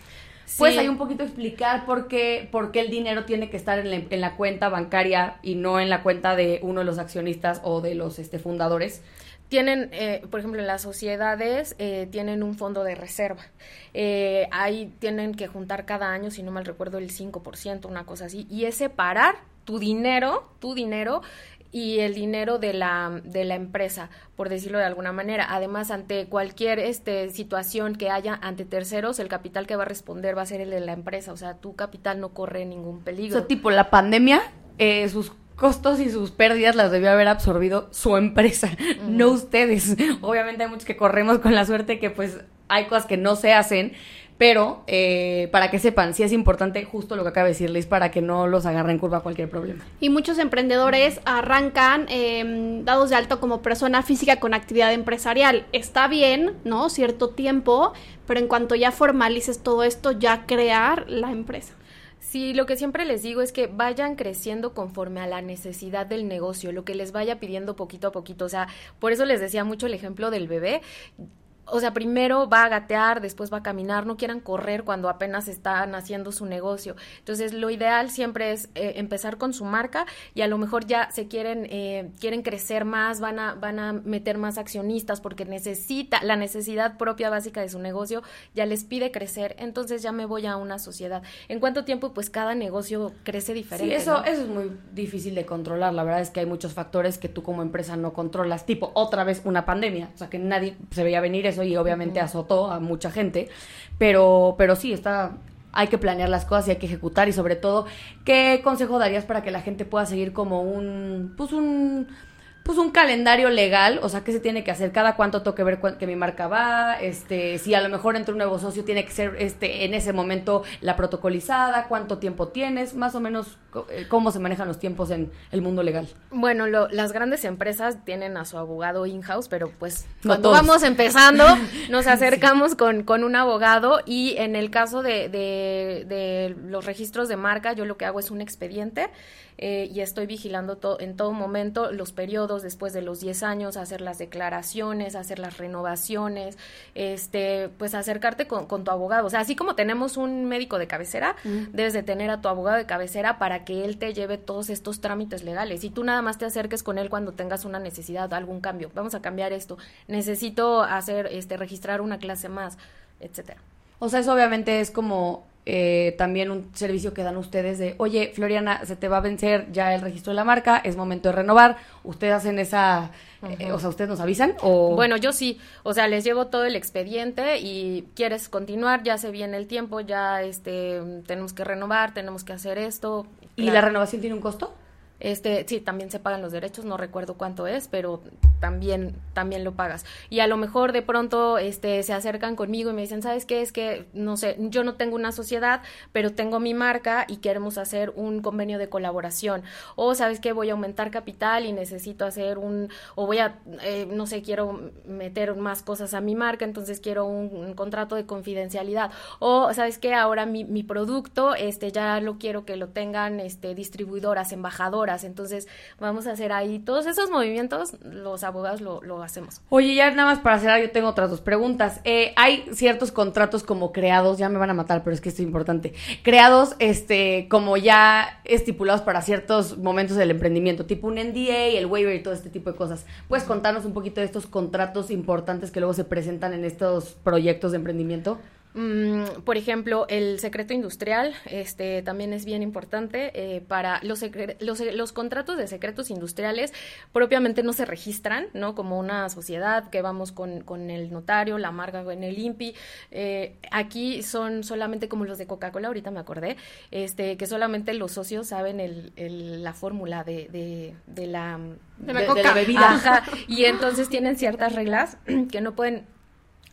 Pues ahí un poquito explicar por qué, por qué el dinero tiene que estar en la, cuenta bancaria y no en la cuenta de uno de los accionistas o de los este, fundadores? tienen, eh, por ejemplo, en las sociedades eh, tienen un fondo de reserva. Eh, ahí tienen que juntar cada año, si no mal recuerdo, el 5%, una cosa así. Y es separar tu dinero, tu dinero, y el dinero de la, de la empresa, por decirlo de alguna manera. Además, ante cualquier este, situación que haya ante terceros, el capital que va a responder va a ser el de la empresa. O sea, tu capital no corre ningún peligro. O sea, tipo, la pandemia, eh, sus costos y sus pérdidas las debió haber absorbido su empresa, no ustedes. Obviamente hay muchos que corremos con la suerte que pues hay cosas que no se hacen, pero eh, para que sepan, sí es importante justo lo que acaba de decirles para que no los agarren curva cualquier problema. Y muchos emprendedores arrancan em, dados de alto como persona física con actividad empresarial. Está bien, ¿no? Cierto tiempo, pero en cuanto ya formalices todo esto, ya crear la empresa. Sí, lo que siempre les digo es que vayan creciendo conforme a la necesidad del negocio, lo que les vaya pidiendo poquito a poquito. O sea, por eso les decía mucho el ejemplo del bebé o sea, primero va a gatear, después va a caminar, no quieran correr cuando apenas están haciendo su negocio. Entonces, lo ideal siempre es eh, empezar con su marca y a lo mejor ya se quieren, eh, quieren crecer más, van a, van a meter más accionistas porque necesita, la necesidad propia básica de su negocio ya les pide crecer, entonces ya me voy a una sociedad. ¿En cuánto tiempo? Pues cada negocio crece diferente. Sí, eso, eso es muy difícil de controlar. La verdad es que hay muchos factores que tú como empresa no controlas, tipo otra vez una pandemia, o sea, que nadie se veía venir eso y obviamente azotó a mucha gente, pero, pero sí, está, hay que planear las cosas y hay que ejecutar y sobre todo, ¿qué consejo darías para que la gente pueda seguir como un, pues un pues un calendario legal, o sea, qué se tiene que hacer, cada cuánto tengo que ver que mi marca va, este, si a lo mejor entre un nuevo socio tiene que ser este en ese momento la protocolizada, cuánto tiempo tienes, más o menos eh, cómo se manejan los tiempos en el mundo legal. Bueno, las grandes empresas tienen a su abogado in-house, pero pues cuando vamos empezando *laughs* nos acercamos con, con, un abogado y en el caso de, de, de los registros de marca, yo lo que hago es un expediente eh, y estoy vigilando en todo momento los periodos después de los 10 años, hacer las declaraciones, hacer las renovaciones, este, pues acercarte con, tu abogado. O sea, así como tenemos un médico de cabecera, debes de tener a tu abogado de cabecera para que él te lleve todos estos trámites legales y tú nada más te acerques con él cuando tengas una necesidad, algún cambio. Vamos a cambiar esto. Necesito hacer, este, registrar una clase más, etcétera. O sea, eso obviamente es como eh, también un servicio que dan ustedes de, oye, Floriana, se te va a vencer ya el registro de la marca, es momento de renovar. ¿Ustedes hacen esa, eh, o sea, ustedes nos avisan? O... Bueno, yo sí, o sea, les llevo todo el expediente y quieres continuar, ya se viene el tiempo, ya este, tenemos que renovar, tenemos que hacer esto. ¿Y la renovación tiene un costo? Este, sí, también se pagan los derechos, no recuerdo cuánto es, pero también, también lo pagas. Y a lo mejor de pronto este, se acercan conmigo y me dicen, ¿sabes qué? Es que, no sé, yo no tengo una sociedad, pero tengo mi marca y queremos hacer un convenio de colaboración. O, ¿sabes qué? Voy a aumentar capital y necesito hacer un, o voy a, eh, no sé, quiero meter más cosas a mi marca, entonces quiero un, contrato de confidencialidad. O, ¿sabes qué? Ahora mi, mi producto, este, ya lo quiero que lo tengan, este, distribuidoras, embajadoras entonces, vamos a hacer ahí todos esos movimientos, los abogados lo, hacemos. Oye, ya nada más para cerrar, yo tengo otras dos preguntas. Eh, hay ciertos contratos como creados, ya me van a matar, pero es que esto es importante. Creados, este, como ya estipulados para ciertos momentos del emprendimiento, tipo un NDA, el waiver y todo este tipo de cosas. ¿Puedes contarnos un poquito de estos contratos importantes que luego se presentan en estos proyectos de emprendimiento? Mm, por ejemplo, el secreto industrial este, también es bien importante eh, para los, los, los, contratos de secretos industriales propiamente no se registran, ¿no? Como una sociedad que vamos con, con el notario, la marca en el INPI. Eh, aquí son solamente como los de Coca-Cola, ahorita me acordé, este, que solamente los socios saben el, el, la fórmula de, de, de, la, de, la, bebida. y entonces tienen ciertas reglas que no pueden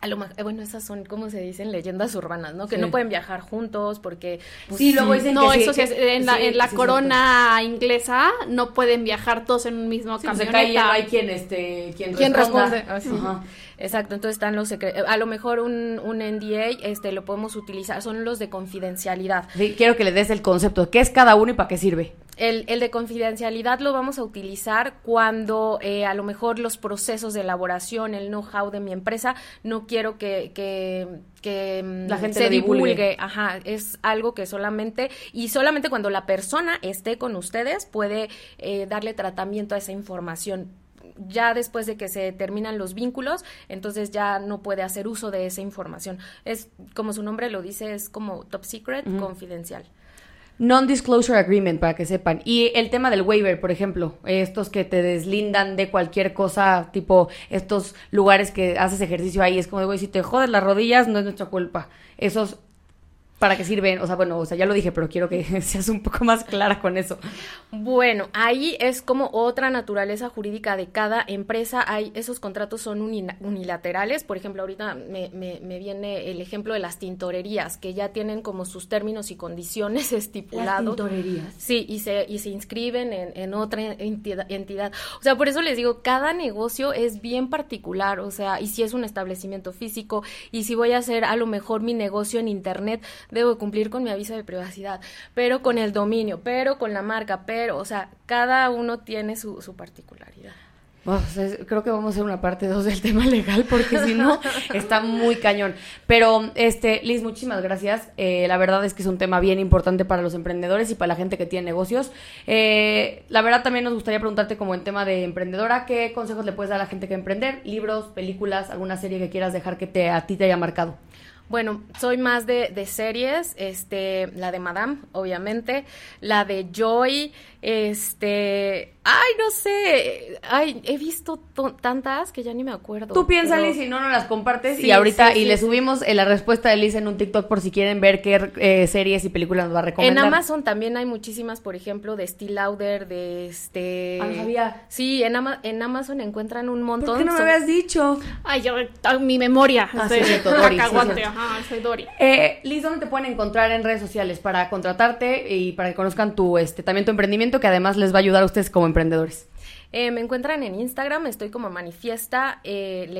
a lo eh, bueno, esas son, como se dicen, leyendas urbanas, ¿no? Que no pueden viajar juntos porque... Pues, sí, luego dicen no, eso sí, en la, en la corona inglesa no pueden viajar todos en un mismo sí, camioneta. Pues no hay quien, este, quien, ¿Quién responde. Ah, Exacto, entonces están los secretos. A lo mejor un, un NDA este, lo podemos utilizar, son los de confidencialidad. Sí, quiero que le des el concepto. ¿Qué es cada uno y para qué sirve? El, el, de confidencialidad lo vamos a utilizar cuando eh, a lo mejor los procesos de elaboración, el know-how de mi empresa, no quiero que, que, que mm, la gente se divulgue. Ajá, es algo que solamente, y solamente cuando la persona esté con ustedes puede eh, darle tratamiento a esa información ya después de que se terminan los vínculos, entonces ya no puede hacer uso de esa información. Es como su nombre lo dice, es como top secret, confidencial. Non-disclosure agreement, para que sepan. Y el tema del waiver, por ejemplo, estos que te deslindan de cualquier cosa, tipo estos lugares que haces ejercicio ahí, es como güey, si te jodes las rodillas, no es nuestra culpa. Esos ¿Para qué sirven? O sea, bueno, o sea, ya lo dije, pero quiero que *laughs* seas un poco más clara con eso. Bueno, ahí es como otra naturaleza jurídica de cada empresa. Hay, esos contratos son unilaterales. Por ejemplo, ahorita me, me, viene el ejemplo de las tintorerías, que ya tienen como sus términos y condiciones *laughs* estipulados. Las tintorerías. Sí, y se, y se inscriben en, en otra entidad, O sea, por eso les digo, cada negocio es bien particular. O sea, y si es un establecimiento físico, y si voy a hacer a lo mejor mi negocio en internet, debo cumplir con mi aviso de privacidad, pero con el dominio, pero con la marca, pero, o sea, cada uno tiene su, su particularidad. creo que vamos a hacer una parte 2 del tema legal porque si no *laughs* está muy cañón. Pero, este, Liz, muchísimas gracias. Eh, la verdad es que es un tema bien importante para los emprendedores y para la gente que tiene negocios. Eh, la verdad también nos gustaría preguntarte como en tema de emprendedora, ¿qué consejos le puedes dar a la gente que emprender? Libros, películas, alguna serie que quieras dejar que te, a ti te haya marcado. Bueno, soy más de, de, series, este, la de Madame, obviamente, la de Joy, este, Ay, no sé. Ay, he visto tantas que ya ni me acuerdo. Tú piensa, Liz, si no, nos las compartes. y ahorita, y le subimos eh, la respuesta de Liz en un TikTok por si quieren ver qué eh, series y películas nos va a recomendar. En Amazon también hay muchísimas, por ejemplo, de Steel Lauder, de este. Ah, sabía. Sí, en, en Amazon encuentran un montón. ¿Por qué no me habías dicho? Ay, yo, mi memoria. Ah, sí, Dori. soy Dori. Eh, Liz, ¿dónde te pueden encontrar en redes sociales para contratarte y para que conozcan tu, este, también tu emprendimiento, que además les va a ayudar a ustedes como emprendedores? Eh, me encuentran en Instagram, estoy como manifiesta eh,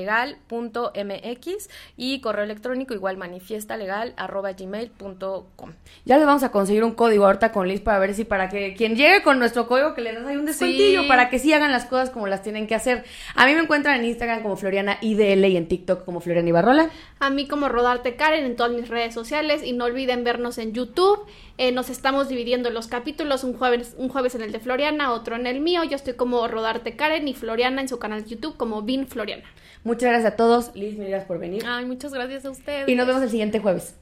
y correo electrónico igual manifiestalegal.gmail.com. Ya les vamos a conseguir un código ahorita con Liz para ver si para que quien llegue con nuestro código que le das ahí un descuentillo para que sí hagan las cosas como las tienen que hacer. A mí me encuentran en Instagram como Floriana IDL y en TikTok como Floriana Ibarrola. A mí como Rodarte Karen en todas mis redes sociales y no olviden vernos en YouTube. Eh, nos estamos dividiendo los capítulos, un jueves, un jueves en el de Floriana, otro en el mío. Yo estoy como Rodarte Karen y Floriana en su canal de YouTube como Vin Floriana. Muchas gracias a todos. Liz, me por venir. Ay, muchas gracias a ustedes. Y nos vemos el siguiente jueves.